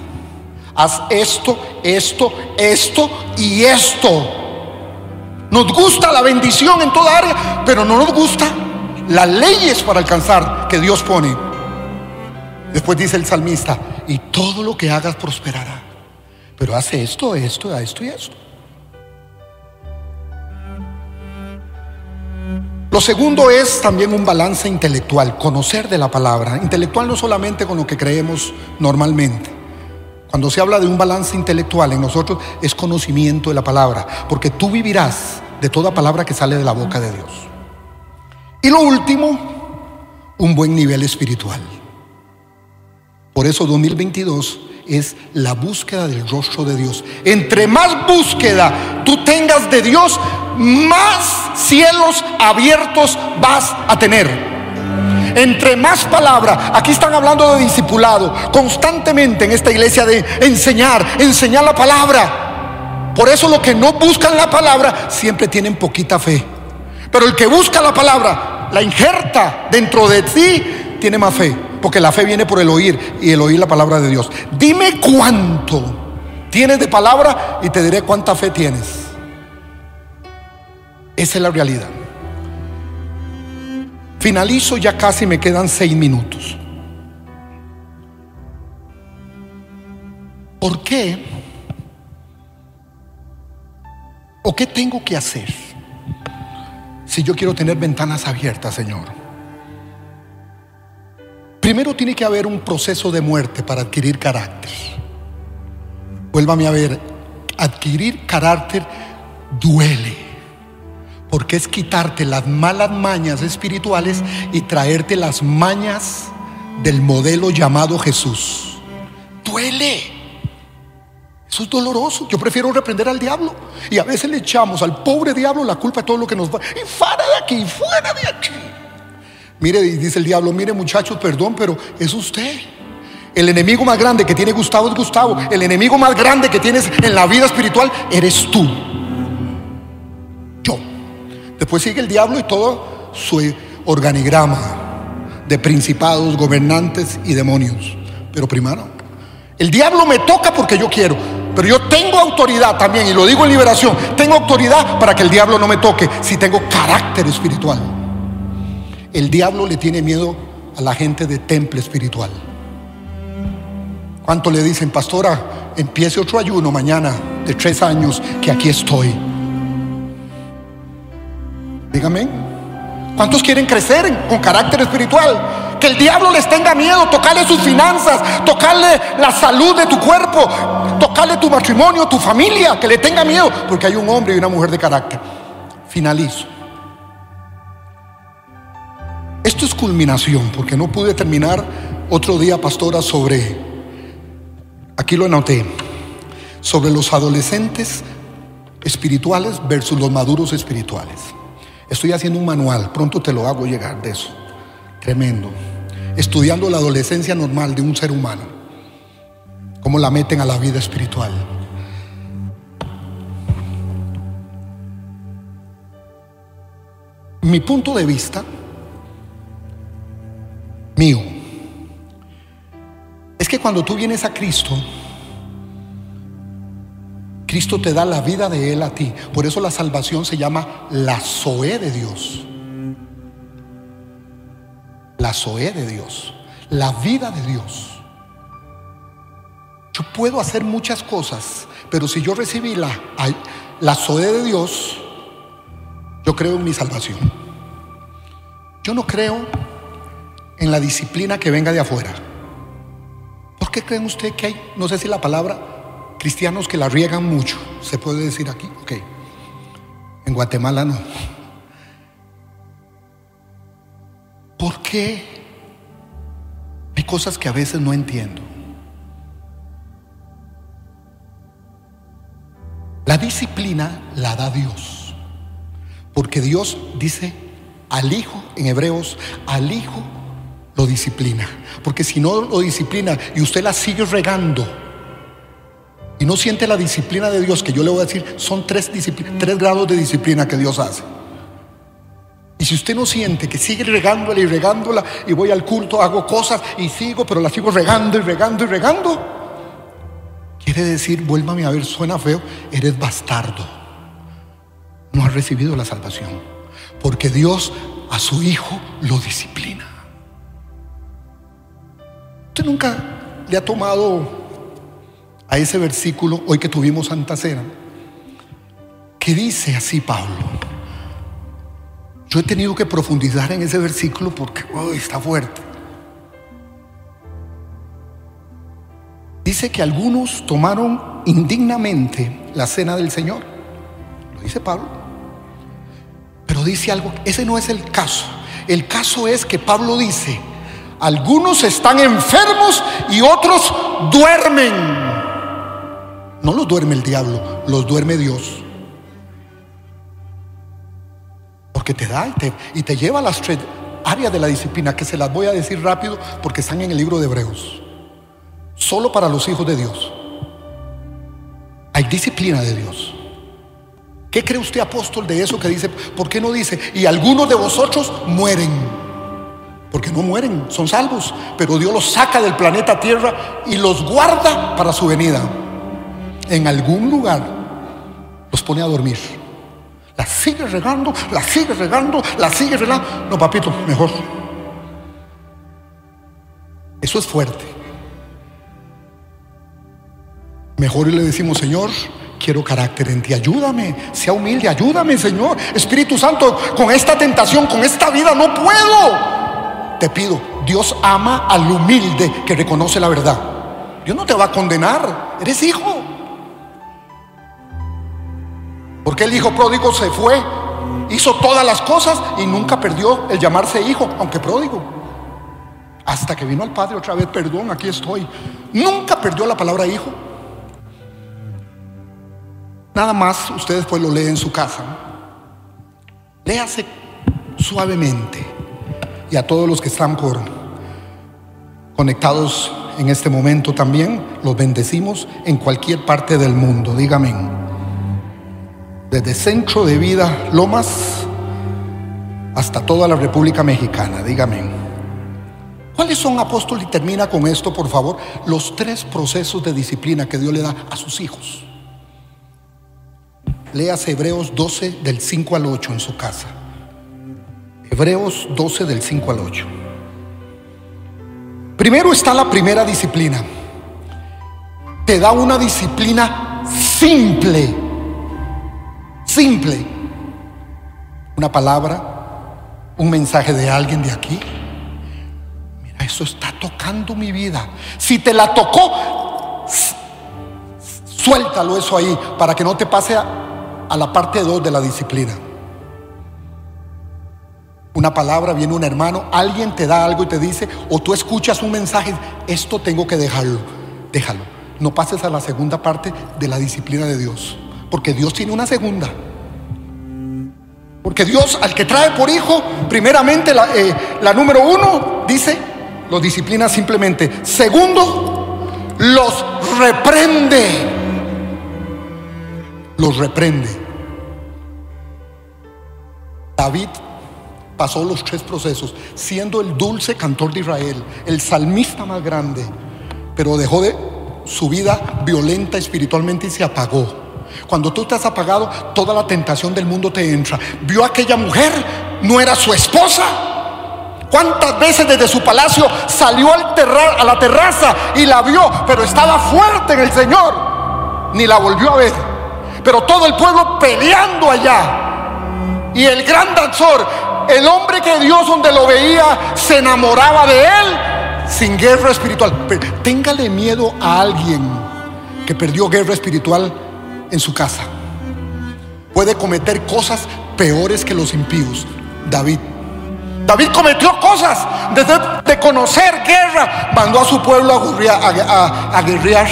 Haz esto, esto, esto y esto. Nos gusta la bendición en toda área, pero no nos gusta las leyes para alcanzar que Dios pone. Después dice el salmista, y todo lo que hagas prosperará. Pero hace esto, esto, esto y esto. Lo segundo es también un balance intelectual, conocer de la palabra. Intelectual no solamente con lo que creemos normalmente. Cuando se habla de un balance intelectual en nosotros es conocimiento de la palabra, porque tú vivirás de toda palabra que sale de la boca de Dios. Y lo último, un buen nivel espiritual. Por eso 2022 es la búsqueda del rostro de Dios. Entre más búsqueda tú tengas de Dios, más cielos abiertos vas a tener. Entre más palabra, aquí están hablando de discipulado, constantemente en esta iglesia de enseñar, enseñar la palabra. Por eso los que no buscan la palabra siempre tienen poquita fe. Pero el que busca la palabra, la injerta dentro de ti, tiene más fe. Porque la fe viene por el oír y el oír la palabra de Dios. Dime cuánto tienes de palabra y te diré cuánta fe tienes. Esa es la realidad. Finalizo, ya casi me quedan seis minutos. ¿Por qué? ¿O qué tengo que hacer si yo quiero tener ventanas abiertas, Señor? Primero tiene que haber un proceso de muerte para adquirir carácter. Vuélvame a ver, adquirir carácter duele porque es quitarte las malas mañas espirituales y traerte las mañas del modelo llamado Jesús. Duele. Eso es doloroso. Yo prefiero reprender al diablo. Y a veces le echamos al pobre diablo la culpa de todo lo que nos va. Y fuera de aquí, fuera de aquí. Mire, dice el diablo, mire muchachos, perdón, pero es usted. El enemigo más grande que tiene Gustavo es Gustavo. El enemigo más grande que tienes en la vida espiritual eres tú. Después sigue el diablo y todo su organigrama de principados, gobernantes y demonios. Pero primero, el diablo me toca porque yo quiero. Pero yo tengo autoridad también, y lo digo en liberación, tengo autoridad para que el diablo no me toque si tengo carácter espiritual. El diablo le tiene miedo a la gente de temple espiritual. ¿Cuánto le dicen, pastora, empiece otro ayuno mañana de tres años, que aquí estoy? Dígame. ¿Cuántos quieren crecer con carácter espiritual? Que el diablo les tenga miedo, tocarle sus finanzas, tocarle la salud de tu cuerpo, tocarle tu matrimonio, tu familia, que le tenga miedo, porque hay un hombre y una mujer de carácter. Finalizo. Esto es culminación, porque no pude terminar otro día, pastora, sobre, aquí lo anoté, sobre los adolescentes espirituales versus los maduros espirituales. Estoy haciendo un manual, pronto te lo hago llegar de eso. Tremendo. Estudiando la adolescencia normal de un ser humano. Cómo la meten a la vida espiritual. Mi punto de vista, mío, es que cuando tú vienes a Cristo, Cristo te da la vida de Él a ti. Por eso la salvación se llama la Zoe de Dios. La Zoe de Dios. La vida de Dios. Yo puedo hacer muchas cosas, pero si yo recibí la, la Zoe de Dios, yo creo en mi salvación. Yo no creo en la disciplina que venga de afuera. ¿Por qué creen usted que hay, no sé si la palabra cristianos que la riegan mucho, ¿se puede decir aquí? Ok. En Guatemala no. ¿Por qué hay cosas que a veces no entiendo? La disciplina la da Dios. Porque Dios dice al Hijo, en Hebreos, al Hijo lo disciplina. Porque si no lo disciplina y usted la sigue regando, y no siente la disciplina de Dios, que yo le voy a decir, son tres, tres grados de disciplina que Dios hace. Y si usted no siente que sigue regándola y regándola, y voy al culto, hago cosas y sigo, pero la sigo regando y regando y regando, quiere decir, vuélvame a ver, suena feo, eres bastardo. No has recibido la salvación. Porque Dios a su hijo lo disciplina. Usted nunca le ha tomado a ese versículo hoy que tuvimos Santa Cena, que dice así Pablo. Yo he tenido que profundizar en ese versículo porque está fuerte. Dice que algunos tomaron indignamente la cena del Señor. Lo dice Pablo. Pero dice algo, ese no es el caso. El caso es que Pablo dice, algunos están enfermos y otros duermen. No los duerme el diablo, los duerme Dios. Porque te da y te, y te lleva a las tres áreas de la disciplina que se las voy a decir rápido porque están en el libro de Hebreos. Solo para los hijos de Dios. Hay disciplina de Dios. ¿Qué cree usted, apóstol, de eso que dice? ¿Por qué no dice? Y algunos de vosotros mueren. Porque no mueren, son salvos. Pero Dios los saca del planeta Tierra y los guarda para su venida. En algún lugar los pone a dormir. La sigue regando, la sigue regando, la sigue regando. No, papito, mejor. Eso es fuerte. Mejor le decimos, Señor, quiero carácter en ti, ayúdame, sea humilde, ayúdame, Señor. Espíritu Santo, con esta tentación, con esta vida, no puedo. Te pido, Dios ama al humilde que reconoce la verdad. Dios no te va a condenar, eres hijo. Porque el hijo pródigo se fue, hizo todas las cosas y nunca perdió el llamarse hijo, aunque pródigo. Hasta que vino al Padre otra vez, perdón, aquí estoy. Nunca perdió la palabra hijo. Nada más, ustedes pues lo leen en su casa. Léase suavemente. Y a todos los que están conectados en este momento también, los bendecimos en cualquier parte del mundo. Dígame. Desde Centro de Vida Lomas hasta toda la República Mexicana. Dígame. ¿Cuáles son, apóstol? Y termina con esto, por favor. Los tres procesos de disciplina que Dios le da a sus hijos. Leas Hebreos 12 del 5 al 8 en su casa. Hebreos 12 del 5 al 8. Primero está la primera disciplina. Te da una disciplina simple. Simple. Una palabra, un mensaje de alguien de aquí. Mira, eso está tocando mi vida. Si te la tocó, suéltalo eso ahí para que no te pase a, a la parte 2 de la disciplina. Una palabra, viene un hermano, alguien te da algo y te dice, o tú escuchas un mensaje, esto tengo que dejarlo, déjalo. No pases a la segunda parte de la disciplina de Dios, porque Dios tiene una segunda. Porque Dios, al que trae por hijo, primeramente la, eh, la número uno, dice, los disciplina simplemente. Segundo, los reprende. Los reprende. David pasó los tres procesos, siendo el dulce cantor de Israel, el salmista más grande, pero dejó de su vida violenta espiritualmente y se apagó. Cuando tú estás apagado, toda la tentación del mundo te entra. Vio a aquella mujer, no era su esposa. ¿Cuántas veces desde su palacio salió al a la terraza y la vio, pero estaba fuerte en el Señor? Ni la volvió a ver. Pero todo el pueblo peleando allá. Y el gran danzor, el hombre que Dios donde lo veía se enamoraba de él sin guerra espiritual. Pero téngale miedo a alguien que perdió guerra espiritual en su casa. Puede cometer cosas peores que los impíos. David. David cometió cosas desde de conocer guerra. Mandó a su pueblo a, a guerrear.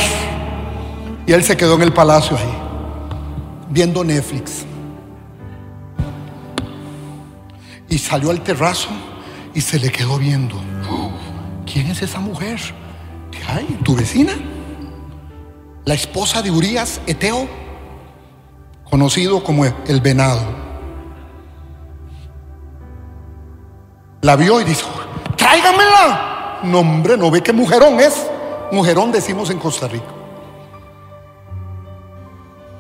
Y él se quedó en el palacio ahí, viendo Netflix. Y salió al terrazo y se le quedó viendo. ¿Quién es esa mujer? Ay, tu vecina. La esposa de Urias, Eteo, conocido como el venado. La vio y dijo, tráigamela. No, hombre, no ve qué mujerón es. Mujerón decimos en Costa Rica.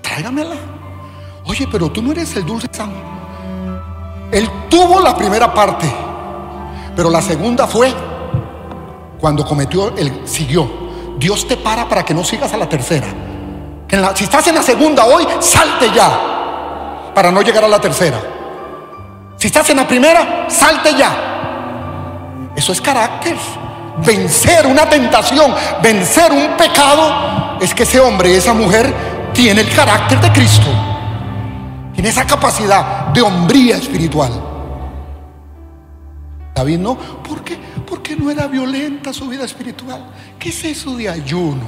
Tráigamela. Oye, pero tú no eres el dulce San. Él tuvo la primera parte, pero la segunda fue cuando cometió, él siguió. Dios te para para que no sigas a la tercera. si estás en la segunda hoy, salte ya para no llegar a la tercera. Si estás en la primera, salte ya. Eso es carácter. Vencer una tentación, vencer un pecado, es que ese hombre, esa mujer, tiene el carácter de Cristo. Tiene esa capacidad de hombría espiritual. David no, ¿por qué? Porque no era violenta su vida espiritual. ¿Qué es eso de ayuno?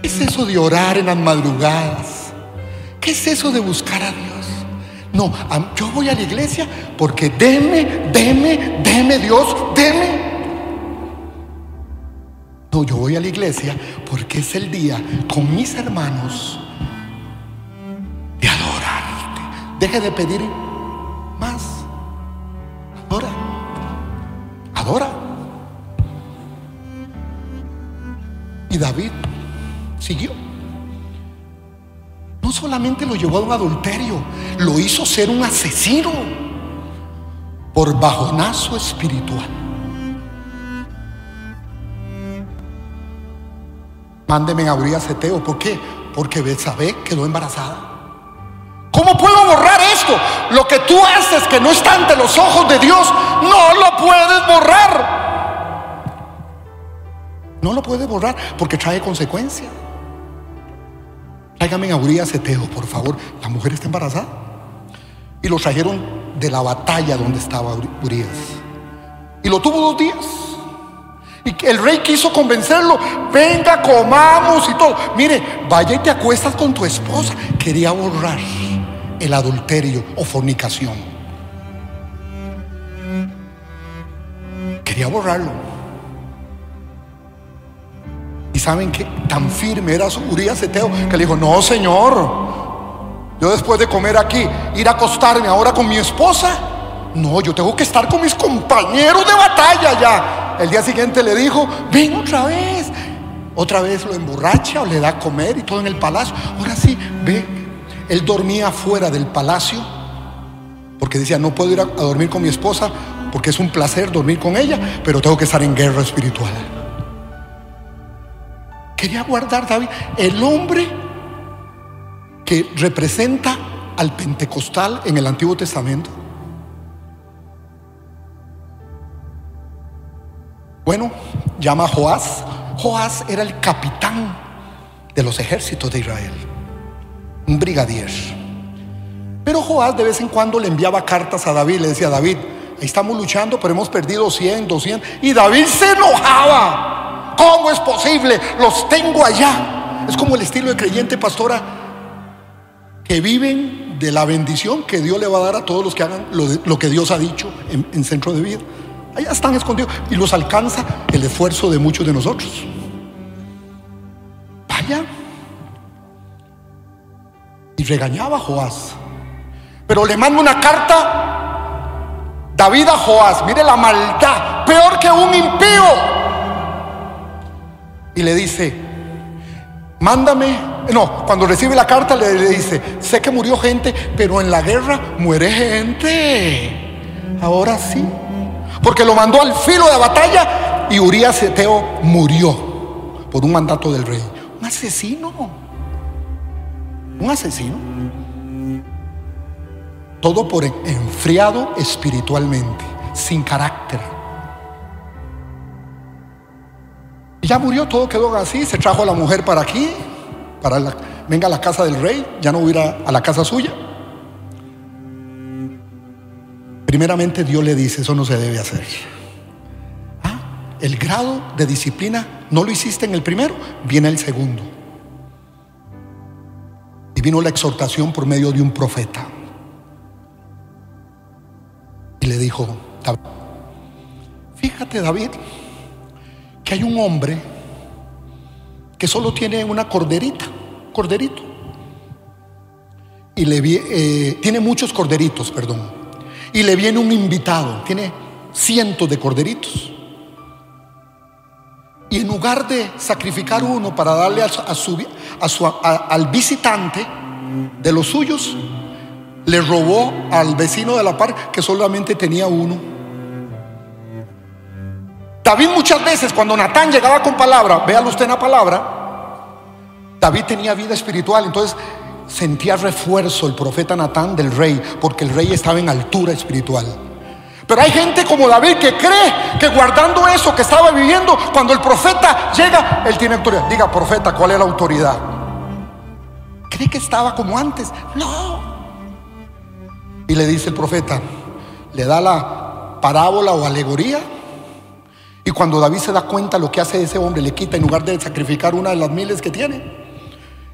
¿Qué es eso de orar en las madrugadas? ¿Qué es eso de buscar a Dios? No, yo voy a la iglesia porque deme, deme, deme Dios, deme. No, yo voy a la iglesia porque es el día con mis hermanos de adorarte. Deje de pedir más. Adora. Adora. Y David siguió. No solamente lo llevó a un adulterio, lo hizo ser un asesino por bajonazo espiritual. Mándeme a Urias Eteo. ¿Por qué? Porque Betsabé quedó embarazada. ¿Cómo puedo borrar esto? Lo que tú haces que no está ante los ojos de Dios, no lo puedes borrar. No lo puedes borrar porque trae consecuencias. Tráigame a Urias Eteo, por favor. La mujer está embarazada. Y lo trajeron de la batalla donde estaba Urias. Y lo tuvo dos días. Y el rey quiso convencerlo, venga, comamos y todo. Mire, vaya y te acuestas con tu esposa. Quería borrar el adulterio o fornicación. Quería borrarlo. Y saben que tan firme era su Urias Eteo que le dijo: No, señor, yo después de comer aquí, ir a acostarme ahora con mi esposa. No, yo tengo que estar con mis compañeros de batalla ya. El día siguiente le dijo: Ven otra vez. Otra vez lo emborracha o le da a comer y todo en el palacio. Ahora sí, ve. Él dormía fuera del palacio porque decía: No puedo ir a dormir con mi esposa porque es un placer dormir con ella, pero tengo que estar en guerra espiritual. Quería guardar David, el hombre que representa al pentecostal en el Antiguo Testamento. Bueno, llama a Joás. Joás era el capitán de los ejércitos de Israel, un brigadier. Pero Joás de vez en cuando le enviaba cartas a David, le decía, David, estamos luchando, pero hemos perdido 100, 200. Y David se enojaba. ¿Cómo es posible? Los tengo allá. Es como el estilo de creyente pastora que viven de la bendición que Dios le va a dar a todos los que hagan lo, que Dios ha dicho en, centro de vida. Allá están escondidos y los alcanza el esfuerzo de muchos de nosotros. Vaya. Y regañaba a Joás. Pero le manda una carta David a Joás. Mire la maldad. Peor que un impío y le dice, mándame, no, cuando recibe la carta le, dice, sé que murió gente, pero en la guerra muere gente. Ahora sí, porque lo mandó al filo de batalla y Urias Eteo murió por un mandato del rey. Un asesino, un asesino. Todo por enfriado espiritualmente, sin carácter. ya murió, todo quedó así, se trajo a la mujer para aquí, para venga a la casa del rey, ya no hubiera a la casa suya. Primeramente Dios le dice, eso no se debe hacer. Ah, el grado de disciplina no lo hiciste en el primero, viene el segundo. Vino la exhortación por medio de un profeta. Y le dijo, fíjate David, que hay un hombre que solo tiene una corderita, corderito. Y le eh, tiene muchos corderitos, perdón. Y le viene un invitado, tiene cientos de corderitos. Y en lugar de sacrificar uno para darle a su, a su, al visitante de los suyos, le robó al vecino de la par que solamente tenía uno. David muchas veces cuando Natán llegaba con palabra, véalo usted en la palabra, David tenía vida espiritual, entonces sentía refuerzo el profeta Natán del rey, porque el rey estaba en altura espiritual. Pero hay gente como David que cree que guardando eso que estaba viviendo, cuando el profeta llega, él tiene autoridad. Diga, profeta, ¿cuál es la autoridad? ¿Cree que estaba como antes? No. Y le dice el profeta, le da la parábola o alegoría. Y cuando David se da cuenta lo que hace ese hombre, le quita en lugar de sacrificar una de las miles que tiene.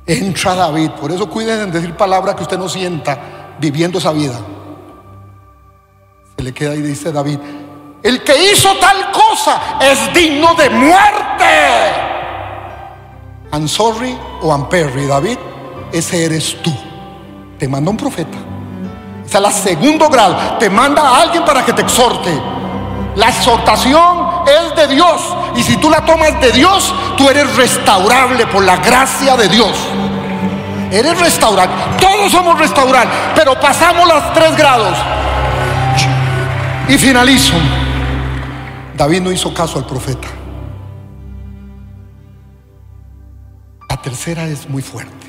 Entra David. Por eso cuiden en decir palabras que usted no sienta viviendo esa vida. Se le queda y dice David, el que hizo tal cosa es digno de muerte. I'm sorry o I'm perry, David, ese eres tú. Te manda un profeta. O sea, la segundo grado. Te manda a alguien para que te exhorte. La exhortación es de Dios. Y si tú la tomas de Dios, tú eres restaurable por la gracia de Dios. Eres restaurable. Todos somos restaurables. Pero pasamos los tres grados. Y finalizo. David no hizo caso al profeta. La tercera es muy fuerte.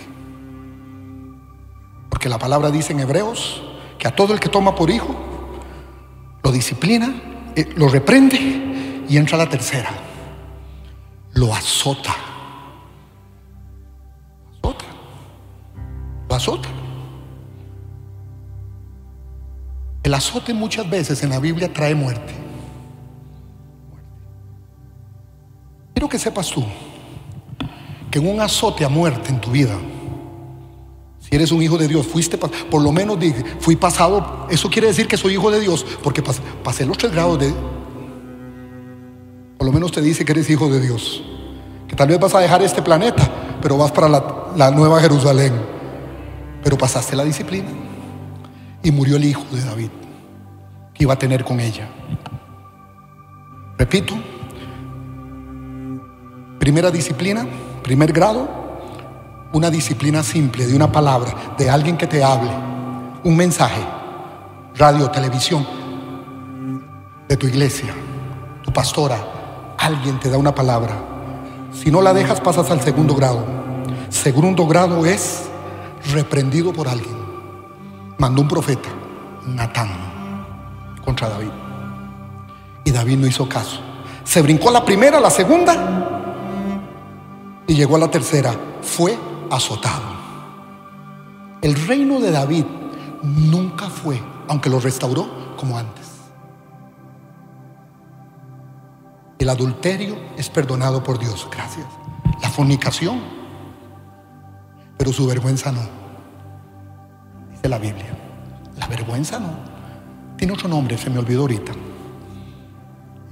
Porque la palabra dice en Hebreos que a todo el que toma por hijo, lo disciplina, eh, lo reprende y entra la tercera. Lo azota. Azota. Lo azota. El azote muchas veces en la Biblia trae muerte. Quiero que sepas tú que un azote a muerte en tu vida, eres un hijo de Dios, fuiste, por lo menos dije, fui pasado, eso quiere decir que soy hijo de Dios, porque pasé, los tres grados de, por lo menos te dice que eres hijo de Dios, que tal vez vas a dejar este planeta, pero vas para la, la nueva Jerusalén, pero pasaste la disciplina y murió el hijo de David que iba a tener con ella. Repito, primera disciplina, primer grado, una disciplina simple de una palabra, de alguien que te hable, un mensaje, radio, televisión, de tu iglesia, tu pastora, alguien te da una palabra. Si no la dejas, pasas al segundo grado. Segundo grado es reprendido por alguien. Mandó un profeta, Natán, contra David. Y David no hizo caso. Se brincó la primera, la segunda y llegó a la tercera. Fue azotado. El reino de David nunca fue, aunque lo restauró, como antes. El adulterio es perdonado por Dios, gracias. La fornicación, pero su vergüenza no. Dice la Biblia. La vergüenza no. Tiene otro nombre, se me olvidó ahorita.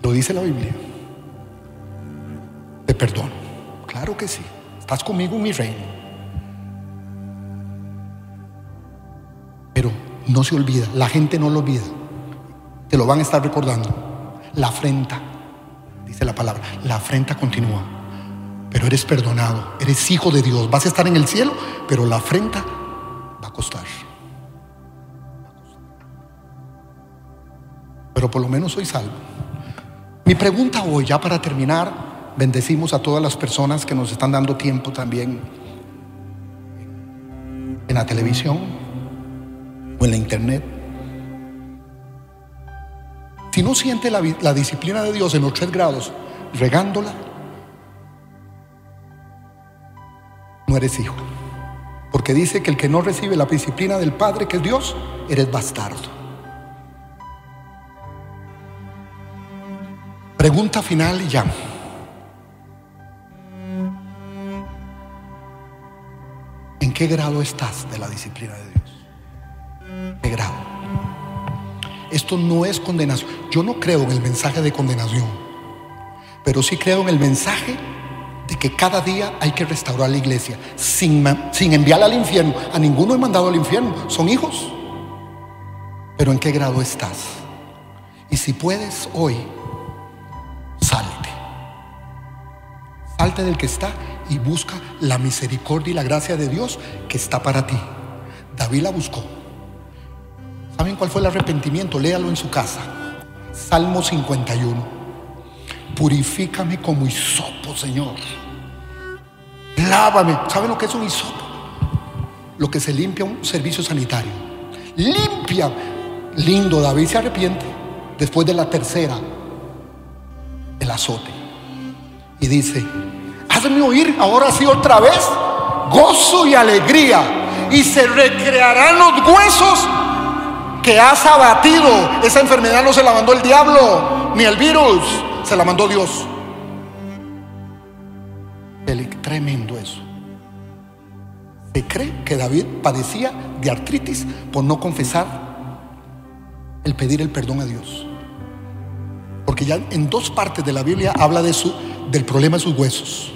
Lo dice la Biblia. Te perdono. Claro que sí. Estás conmigo en mi reino. Pero no se olvida, la gente no lo olvida. Te lo van a estar recordando. La afrenta, dice la palabra, la afrenta continúa. Pero eres perdonado, eres hijo de Dios. Vas a estar en el cielo, pero la afrenta va a costar. Pero por lo menos soy salvo. Mi pregunta hoy, ya para terminar, bendecimos a todas las personas que nos están dando tiempo también en la televisión, o en la internet. Si no siente la, la disciplina de Dios en los tres grados, regándola, no eres hijo. Porque dice que el que no recibe la disciplina del Padre, que es Dios, eres bastardo. Pregunta final y ya. ¿En qué grado estás de la disciplina de Dios? Grado. Esto no es condenación. Yo no creo en el mensaje de condenación, pero sí creo en el mensaje de que cada día hay que restaurar la iglesia sin, sin enviarla al infierno. A ninguno he mandado al infierno, son hijos. Pero ¿en qué grado estás? Y si puedes hoy, salte. Salte del que está y busca la misericordia y la gracia de Dios que está para ti. David la buscó ¿Saben cuál fue el arrepentimiento? Léalo en su casa. Salmo 51. Purifícame como hisopo, Señor. Lávame. ¿Saben lo que es un hisopo? Lo que se limpia un servicio sanitario. Limpia. Lindo, David se arrepiente después de la tercera, el azote. Y dice, hazme oír ahora sí otra vez gozo y alegría. Y se recrearán los huesos que has abatido. Esa enfermedad no se la mandó el diablo, ni el virus, se la mandó Dios. Tremendo eso. Se cree que David padecía de artritis por no confesar el pedir el perdón a Dios. Porque ya en dos partes de la Biblia habla de su, del problema de sus huesos.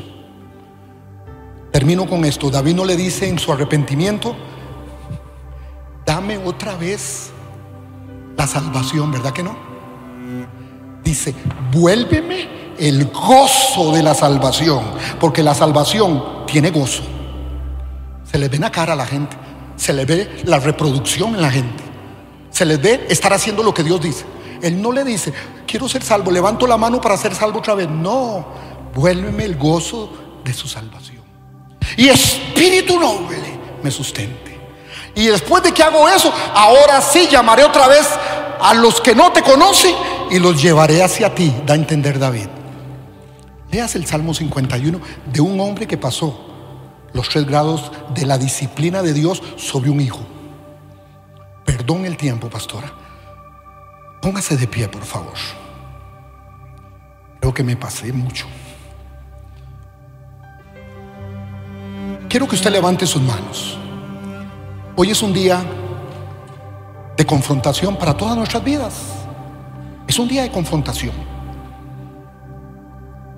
Termino con esto. David no le dice en su arrepentimiento, dame otra vez la salvación, ¿verdad que no? Dice, vuélveme el gozo de la salvación, porque la salvación tiene gozo. Se le ve la cara a la gente, se le ve la reproducción en la gente, se les ve estar haciendo lo que Dios dice. Él no le dice, quiero ser salvo, levanto la mano para ser salvo otra vez. No, vuélveme el gozo de su salvación. Y espíritu noble me sustente. Y después de que hago eso, ahora sí llamaré otra vez a los que no te conocen y los llevaré hacia ti, da a entender David. Leas el Salmo 51 de un hombre que pasó los tres grados de la disciplina de Dios sobre un hijo. Perdón el tiempo, pastora. Póngase de pie, por favor. Creo que me pasé mucho. Quiero que usted levante sus manos. Hoy es un día de confrontación para todas nuestras vidas. Es un día de confrontación.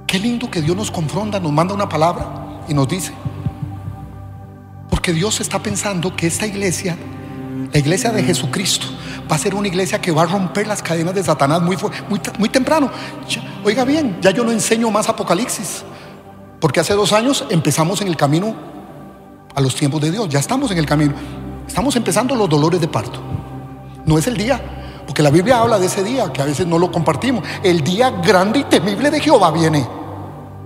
Qué lindo que Dios nos confronta, nos manda una palabra y nos dice. Porque Dios está pensando que esta iglesia, la iglesia de Jesucristo, va a ser una iglesia que va a romper las cadenas de Satanás muy, temprano. oiga bien, ya yo no enseño más Apocalipsis. Porque hace dos años empezamos en el camino a los tiempos de Dios. Ya estamos en el camino. Estamos empezando los dolores de parto. No es el día, porque la Biblia habla de ese día, que a veces no lo compartimos. El día grande y temible de Jehová viene.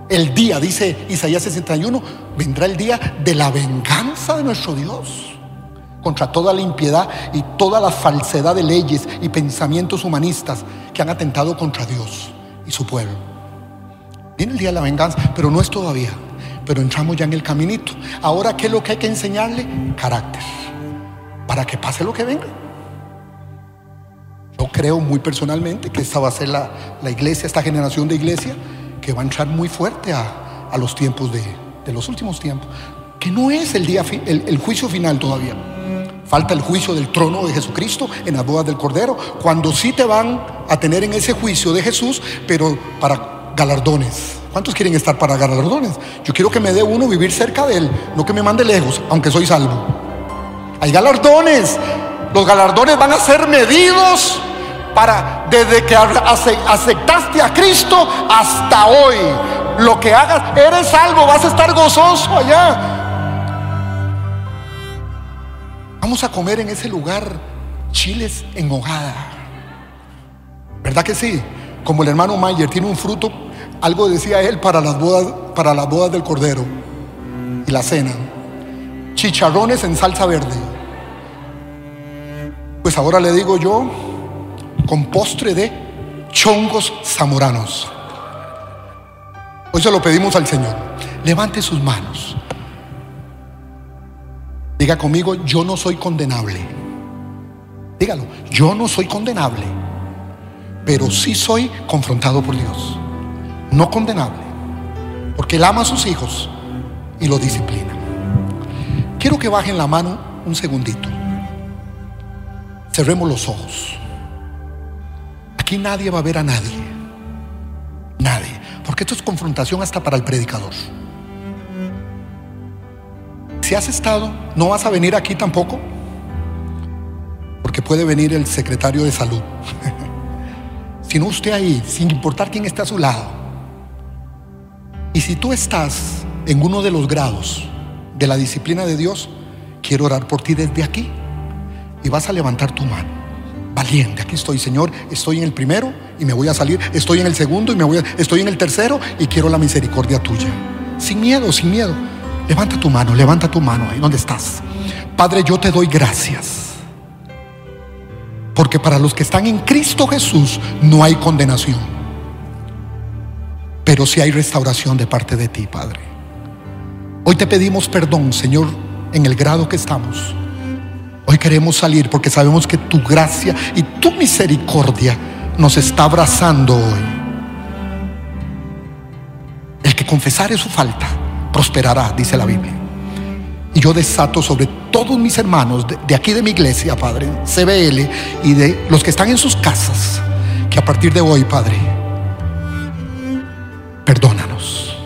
El día, dice Isaías 61, vendrá el día de la venganza de nuestro Dios contra toda la impiedad y toda la falsedad de leyes y pensamientos humanistas que han atentado contra Dios y su pueblo. Viene el día de la venganza, pero no es todavía. Pero entramos ya en el caminito. Ahora, ¿qué es lo que hay que enseñarle? Carácter para que pase lo que venga. Yo creo muy personalmente que esta va a ser la, iglesia, esta generación de iglesia, que va a entrar muy fuerte a, los tiempos de, los últimos tiempos. Que no es el, día, el, el juicio final todavía. Falta el juicio del trono de Jesucristo en las bodas del Cordero. Cuando sí te van a tener en ese juicio de Jesús, pero para galardones. ¿Cuántos quieren estar para galardones? Yo quiero que me dé uno vivir cerca de él, no que me mande lejos, aunque soy salvo. Hay galardones. Los galardones van a ser medidos para desde que aceptaste a Cristo hasta hoy. Lo que hagas, eres salvo, vas a estar gozoso allá. Vamos a comer en ese lugar chiles en hojada. ¿Verdad que sí? Como el hermano Mayer tiene un fruto, algo decía él para las bodas, para las bodas del cordero y la cena chicharrones en salsa verde. Pues ahora le digo yo, con postre de chongos zamoranos. Hoy se lo pedimos al Señor. Levante sus manos. Diga conmigo, yo no soy condenable. Dígalo, yo no soy condenable, pero sí soy confrontado por Dios. No condenable, porque Él ama a sus hijos y lo disciplina. Quiero que bajen la mano un segundito. Cerremos los ojos. Aquí nadie va a ver a nadie. Nadie. Porque esto es confrontación hasta para el predicador. Si has estado, no vas a venir aquí tampoco. Porque puede venir el secretario de salud. si no usted ahí, sin importar quién está a su lado. Y si tú estás en uno de los grados de la disciplina de Dios, quiero orar por ti desde aquí. Y vas a levantar tu mano. valiente. Aquí estoy, Señor. Estoy en el primero y me voy a salir. Estoy en el segundo y me voy a. Estoy en el tercero y quiero la misericordia tuya. Sin miedo, sin miedo. Levanta tu mano, levanta tu mano ahí donde estás. Padre, yo te doy gracias. Porque para los que están en Cristo Jesús no hay condenación. Pero sí hay restauración de parte de ti, Padre. Hoy te pedimos perdón, Señor, en el grado que estamos. Hoy queremos salir porque sabemos que tu gracia y tu misericordia nos está abrazando hoy. El que confesare su falta prosperará, dice la Biblia. Y yo desato sobre todos mis hermanos de, aquí de mi iglesia, Padre, CBL, y de los que están en sus casas, que a partir de hoy, Padre, perdónanos.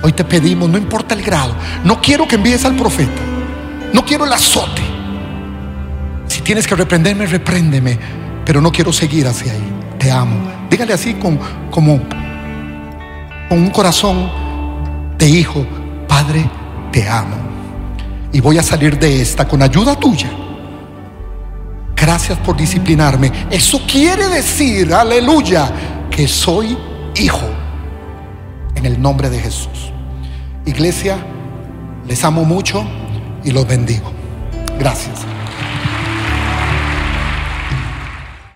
Hoy te pedimos, no importa el grado, no quiero que envíes al profeta, no quiero el azote. Tienes que reprenderme, repréndeme, pero no quiero seguir hacia ahí. Te amo. Dígale así con, como con un corazón de hijo, Padre, te amo. Y voy a salir de esta con ayuda tuya. Gracias por disciplinarme. Eso quiere decir, aleluya, que soy hijo. En el nombre de Jesús. Iglesia, les amo mucho y los bendigo. Gracias.